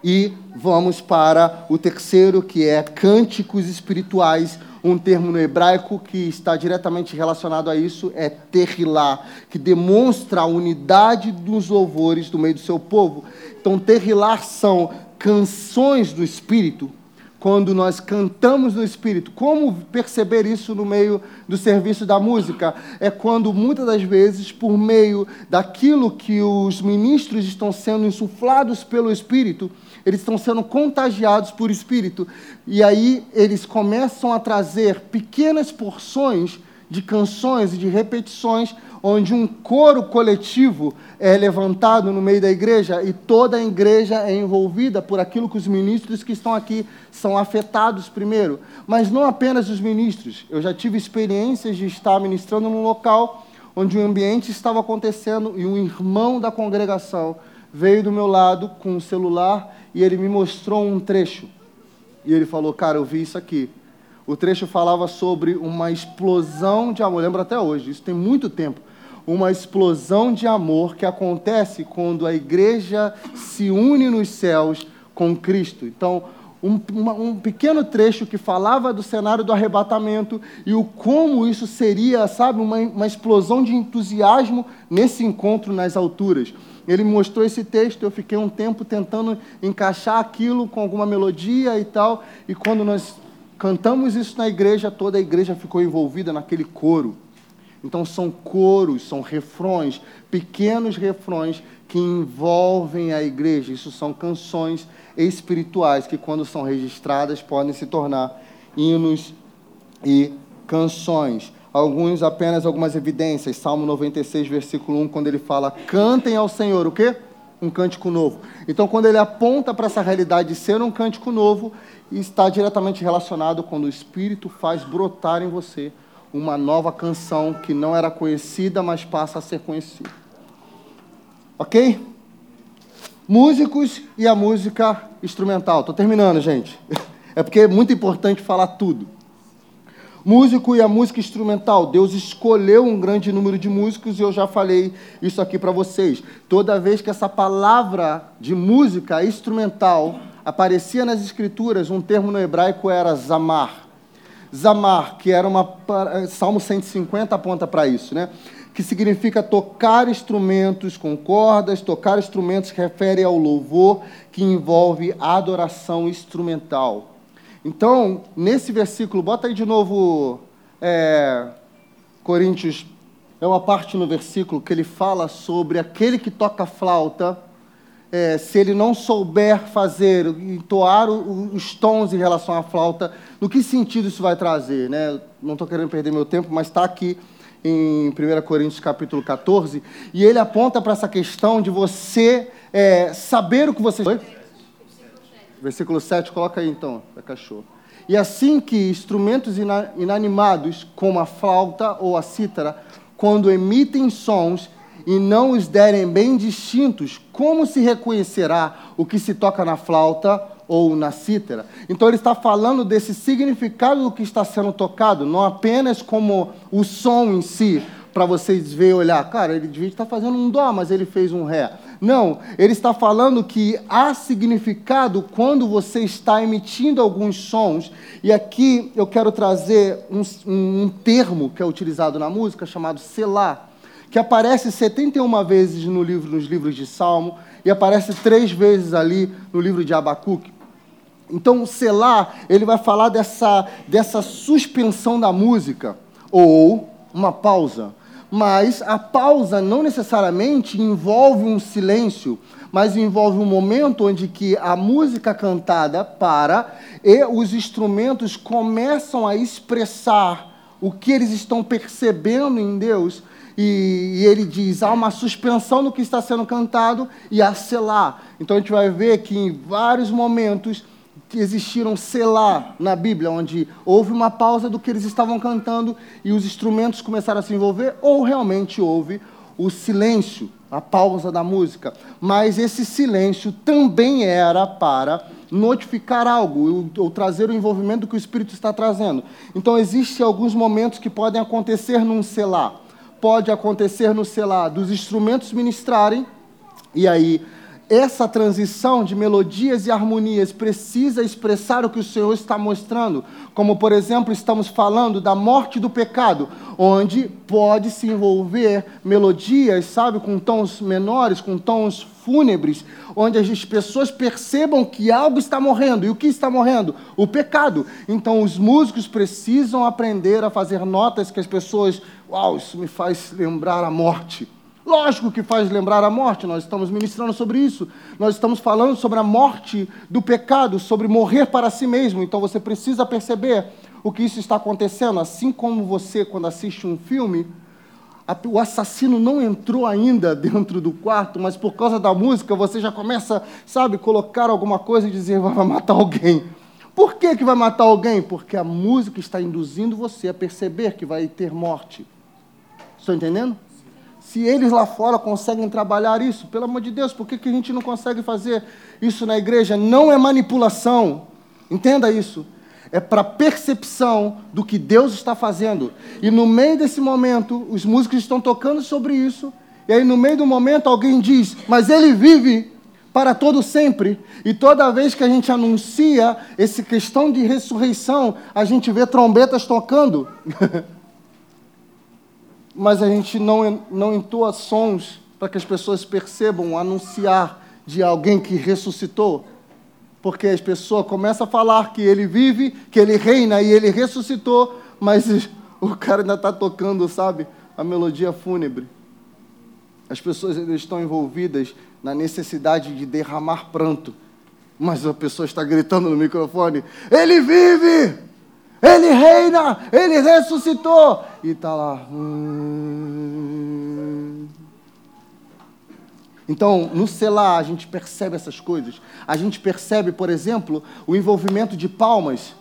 E vamos para o terceiro, que é cânticos espirituais. Um termo no hebraico que está diretamente relacionado a isso é terrilá, que demonstra a unidade dos louvores do meio do seu povo. Então, terrilá são canções do Espírito, quando nós cantamos no Espírito. Como perceber isso no meio do serviço da música? É quando, muitas das vezes, por meio daquilo que os ministros estão sendo insuflados pelo Espírito, eles estão sendo contagiados por Espírito. E aí eles começam a trazer pequenas porções de canções e de repetições onde um coro coletivo é levantado no meio da igreja e toda a igreja é envolvida por aquilo que os ministros que estão aqui são afetados primeiro. Mas não apenas os ministros. Eu já tive experiências de estar ministrando num local onde o ambiente estava acontecendo e um irmão da congregação veio do meu lado com um celular e ele me mostrou um trecho. E ele falou: Cara, eu vi isso aqui. O trecho falava sobre uma explosão de amor. lembro até hoje, isso tem muito tempo uma explosão de amor que acontece quando a igreja se une nos céus com Cristo. Então, um, uma, um, pequeno trecho que falava do cenário do arrebatamento e o como isso seria, sabe, uma, uma explosão de entusiasmo nesse encontro nas alturas. Ele mostrou esse texto, eu fiquei um tempo tentando encaixar aquilo com alguma melodia e tal, e quando nós cantamos isso na igreja, toda a igreja ficou envolvida naquele coro. Então são coros, são refrões, pequenos refrões que envolvem a igreja. Isso são canções espirituais que, quando são registradas, podem se tornar hinos e canções. Alguns apenas algumas evidências. Salmo 96, versículo 1, quando ele fala: "Cantem ao Senhor o quê? Um cântico novo". Então, quando ele aponta para essa realidade de ser um cântico novo, está diretamente relacionado quando o Espírito faz brotar em você uma nova canção que não era conhecida, mas passa a ser conhecida. Ok? Músicos e a música instrumental. Estou terminando, gente. É porque é muito importante falar tudo. Músico e a música instrumental. Deus escolheu um grande número de músicos e eu já falei isso aqui para vocês. Toda vez que essa palavra de música instrumental aparecia nas escrituras, um termo no hebraico era zamar. Zamar, que era uma. Salmo 150 aponta para isso, né? Que significa tocar instrumentos com cordas, tocar instrumentos que refere ao louvor, que envolve adoração instrumental. Então, nesse versículo, bota aí de novo é, Coríntios, é uma parte no versículo que ele fala sobre aquele que toca flauta é, se ele não souber fazer, entoar os tons em relação à flauta, no que sentido isso vai trazer? Né? Não estou querendo perder meu tempo, mas está aqui em 1 Coríntios capítulo 14, e ele aponta para essa questão de você é, saber o que você... Oi? Versículo 7, coloca aí então, da cachorro. E assim que instrumentos inanimados, como a flauta ou a cítara, quando emitem sons, e não os derem bem distintos, como se reconhecerá o que se toca na flauta ou na cítara? Então ele está falando desse significado do que está sendo tocado, não apenas como o som em si, para vocês verem e olhar, cara, ele devia estar fazendo um dó, mas ele fez um ré. Não, ele está falando que há significado quando você está emitindo alguns sons. E aqui eu quero trazer um, um, um termo que é utilizado na música chamado selar que aparece 71 vezes no livro, nos livros de Salmo e aparece três vezes ali no livro de Abacuque. Então, o Selah, ele vai falar dessa, dessa suspensão da música, ou uma pausa. Mas a pausa não necessariamente envolve um silêncio, mas envolve um momento onde que a música cantada para e os instrumentos começam a expressar o que eles estão percebendo em Deus e, e, ele diz: há uma suspensão no que está sendo cantado e há selar. Então a gente vai ver que em vários momentos existiram selar na Bíblia, onde houve uma pausa do que eles estavam cantando e os instrumentos começaram a se envolver, ou realmente houve o silêncio, a pausa da música. Mas esse silêncio também era para notificar algo ou, ou trazer o envolvimento que o Espírito está trazendo. Então existem alguns momentos que podem acontecer num selar pode acontecer no selar dos instrumentos ministrarem, e aí essa transição de melodias e harmonias precisa expressar o que o Senhor está mostrando, como por exemplo, estamos falando da morte do pecado, onde pode se envolver melodias, sabe, com tons menores, com tons fúnebres, onde as pessoas percebam que algo está morrendo. E o que está morrendo? O pecado. Então os músicos precisam aprender a fazer notas que as pessoas, uau, isso me faz lembrar a morte. Lógico que faz lembrar a morte, nós estamos ministrando sobre isso. Nós estamos falando sobre a morte do pecado, sobre morrer para si mesmo. Então você precisa perceber o que isso está acontecendo. Assim como você, quando assiste um filme, o assassino não entrou ainda dentro do quarto, mas por causa da música você já começa, sabe, colocar alguma coisa e dizer vai matar alguém. Por que, que vai matar alguém? Porque a música está induzindo você a perceber que vai ter morte. Estão entendendo? Se eles lá fora conseguem trabalhar isso, pelo amor de Deus, por que, que a gente não consegue fazer isso na igreja? Não é manipulação. Entenda isso. É para percepção do que Deus está fazendo. E no meio desse momento, os músicos estão tocando sobre isso. E aí, no meio do momento, alguém diz: Mas ele vive para todo sempre. E toda vez que a gente anuncia essa questão de ressurreição, a gente vê trombetas tocando. mas a gente não, não entoa sons para que as pessoas percebam anunciar de alguém que ressuscitou. Porque as pessoas começam a falar que ele vive, que ele reina e ele ressuscitou, mas o cara ainda está tocando, sabe, a melodia fúnebre. As pessoas ainda estão envolvidas na necessidade de derramar pranto, mas a pessoa está gritando no microfone: Ele vive! Ele reina, ele ressuscitou. E está lá. Hum. Então, no selar, a gente percebe essas coisas. A gente percebe, por exemplo, o envolvimento de palmas,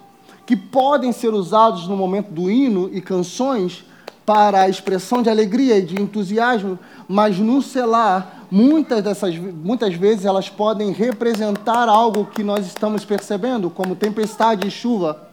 que podem ser usados no momento do hino e canções para a expressão de alegria e de entusiasmo, mas no selar, muitas dessas muitas vezes elas podem representar algo que nós estamos percebendo, como tempestade e chuva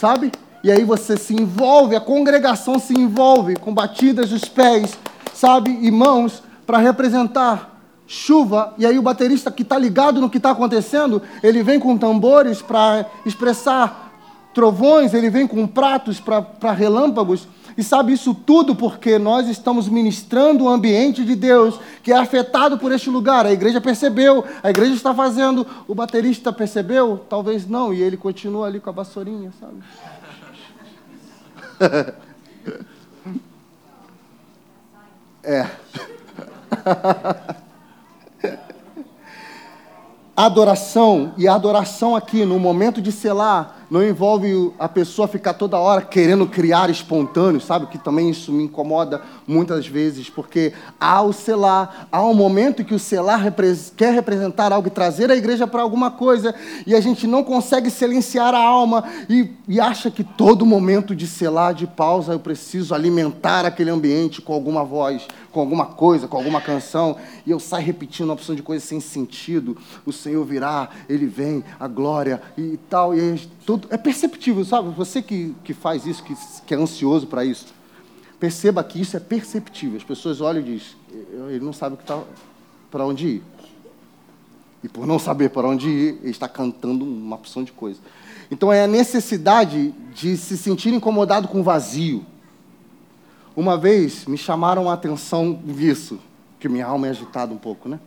sabe? E aí você se envolve, a congregação se envolve com batidas dos pés, sabe? E mãos para representar chuva. E aí o baterista que está ligado no que está acontecendo, ele vem com tambores para expressar trovões, ele vem com pratos para relâmpagos. E sabe isso tudo porque nós estamos ministrando o ambiente de Deus que é afetado por este lugar. A igreja percebeu, a igreja está fazendo, o baterista percebeu? Talvez não, e ele continua ali com a vassourinha, sabe? é. adoração, e a adoração aqui, no momento de selar, não envolve a pessoa ficar toda hora querendo criar espontâneo, sabe? Que também isso me incomoda muitas vezes, porque há o selar, há um momento que o selar quer representar algo e trazer a igreja para alguma coisa, e a gente não consegue silenciar a alma e, e acha que todo momento de selar, de pausa, eu preciso alimentar aquele ambiente com alguma voz, com alguma coisa, com alguma canção, e eu saio repetindo uma opção de coisa sem sentido. O Senhor virá, Ele vem, a glória e tal, e tudo. É perceptível, sabe? Você que, que faz isso, que, que é ansioso para isso, perceba que isso é perceptível. As pessoas olham e dizem, ele não sabe tá, para onde ir. E por não saber para onde ir, ele está cantando uma opção de coisa. Então é a necessidade de se sentir incomodado com o vazio. Uma vez me chamaram a atenção nisso, que minha alma é agitada um pouco, né?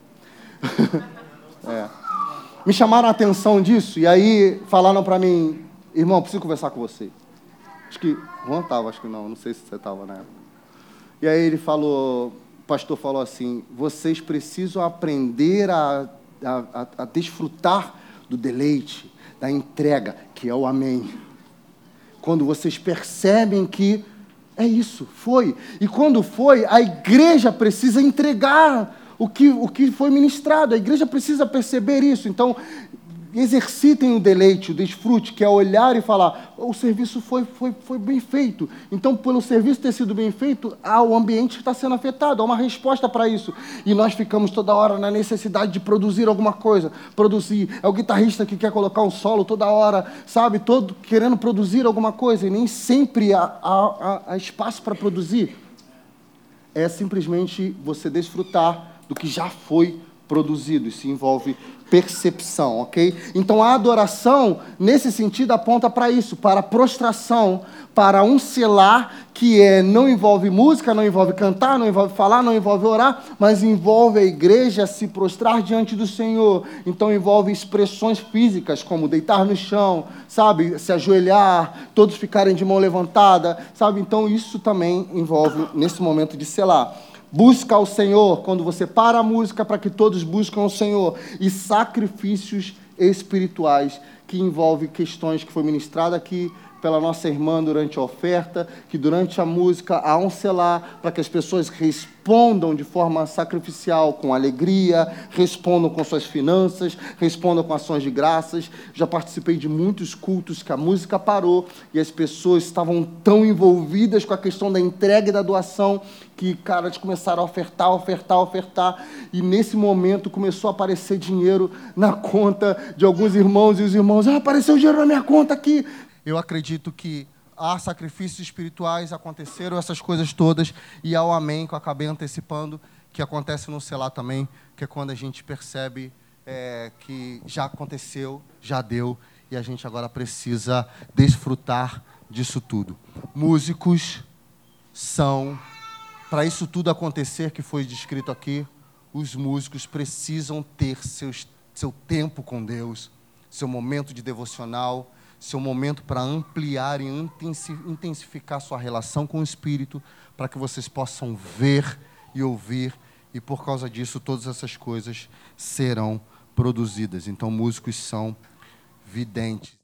é me chamaram a atenção disso e aí falaram para mim, irmão, preciso conversar com você. Acho que Juan estava, acho que não, não sei se você estava na época. E aí ele falou, o pastor falou assim, vocês precisam aprender a, a, a desfrutar do deleite, da entrega, que é o amém. Quando vocês percebem que é isso, foi. E quando foi, a igreja precisa entregar o que, o que foi ministrado. A igreja precisa perceber isso. Então, exercitem o deleite, o desfrute, que é olhar e falar: o serviço foi, foi, foi bem feito. Então, pelo serviço ter sido bem feito, ah, o ambiente está sendo afetado, há uma resposta para isso. E nós ficamos toda hora na necessidade de produzir alguma coisa, produzir. É o guitarrista que quer colocar um solo toda hora, sabe, todo querendo produzir alguma coisa, e nem sempre há, há, há espaço para produzir. É simplesmente você desfrutar do que já foi produzido, isso envolve percepção, ok? Então a adoração, nesse sentido, aponta para isso, para prostração, para um selar que é, não envolve música, não envolve cantar, não envolve falar, não envolve orar, mas envolve a igreja se prostrar diante do Senhor. Então envolve expressões físicas, como deitar no chão, sabe, se ajoelhar, todos ficarem de mão levantada, sabe? Então isso também envolve nesse momento de selar. Busca ao Senhor, quando você para a música para que todos buscam o Senhor. E sacrifícios espirituais, que envolve questões que foi ministrada aqui pela nossa irmã durante a oferta, que durante a música há um selar para que as pessoas respondam de forma sacrificial, com alegria, respondam com suas finanças, respondam com ações de graças. Já participei de muitos cultos que a música parou e as pessoas estavam tão envolvidas com a questão da entrega e da doação que, cara, eles começaram a ofertar, ofertar, ofertar, e nesse momento começou a aparecer dinheiro na conta de alguns irmãos, e os irmãos, ah, apareceu dinheiro na minha conta aqui, eu acredito que há sacrifícios espirituais, aconteceram essas coisas todas, e ao amém, que eu acabei antecipando, que acontece no selar também, que é quando a gente percebe é, que já aconteceu, já deu, e a gente agora precisa desfrutar disso tudo. Músicos são, para isso tudo acontecer que foi descrito aqui, os músicos precisam ter seus, seu tempo com Deus, seu momento de devocional, seu momento para ampliar e intensificar sua relação com o Espírito, para que vocês possam ver e ouvir, e por causa disso todas essas coisas serão produzidas. Então, músicos são videntes.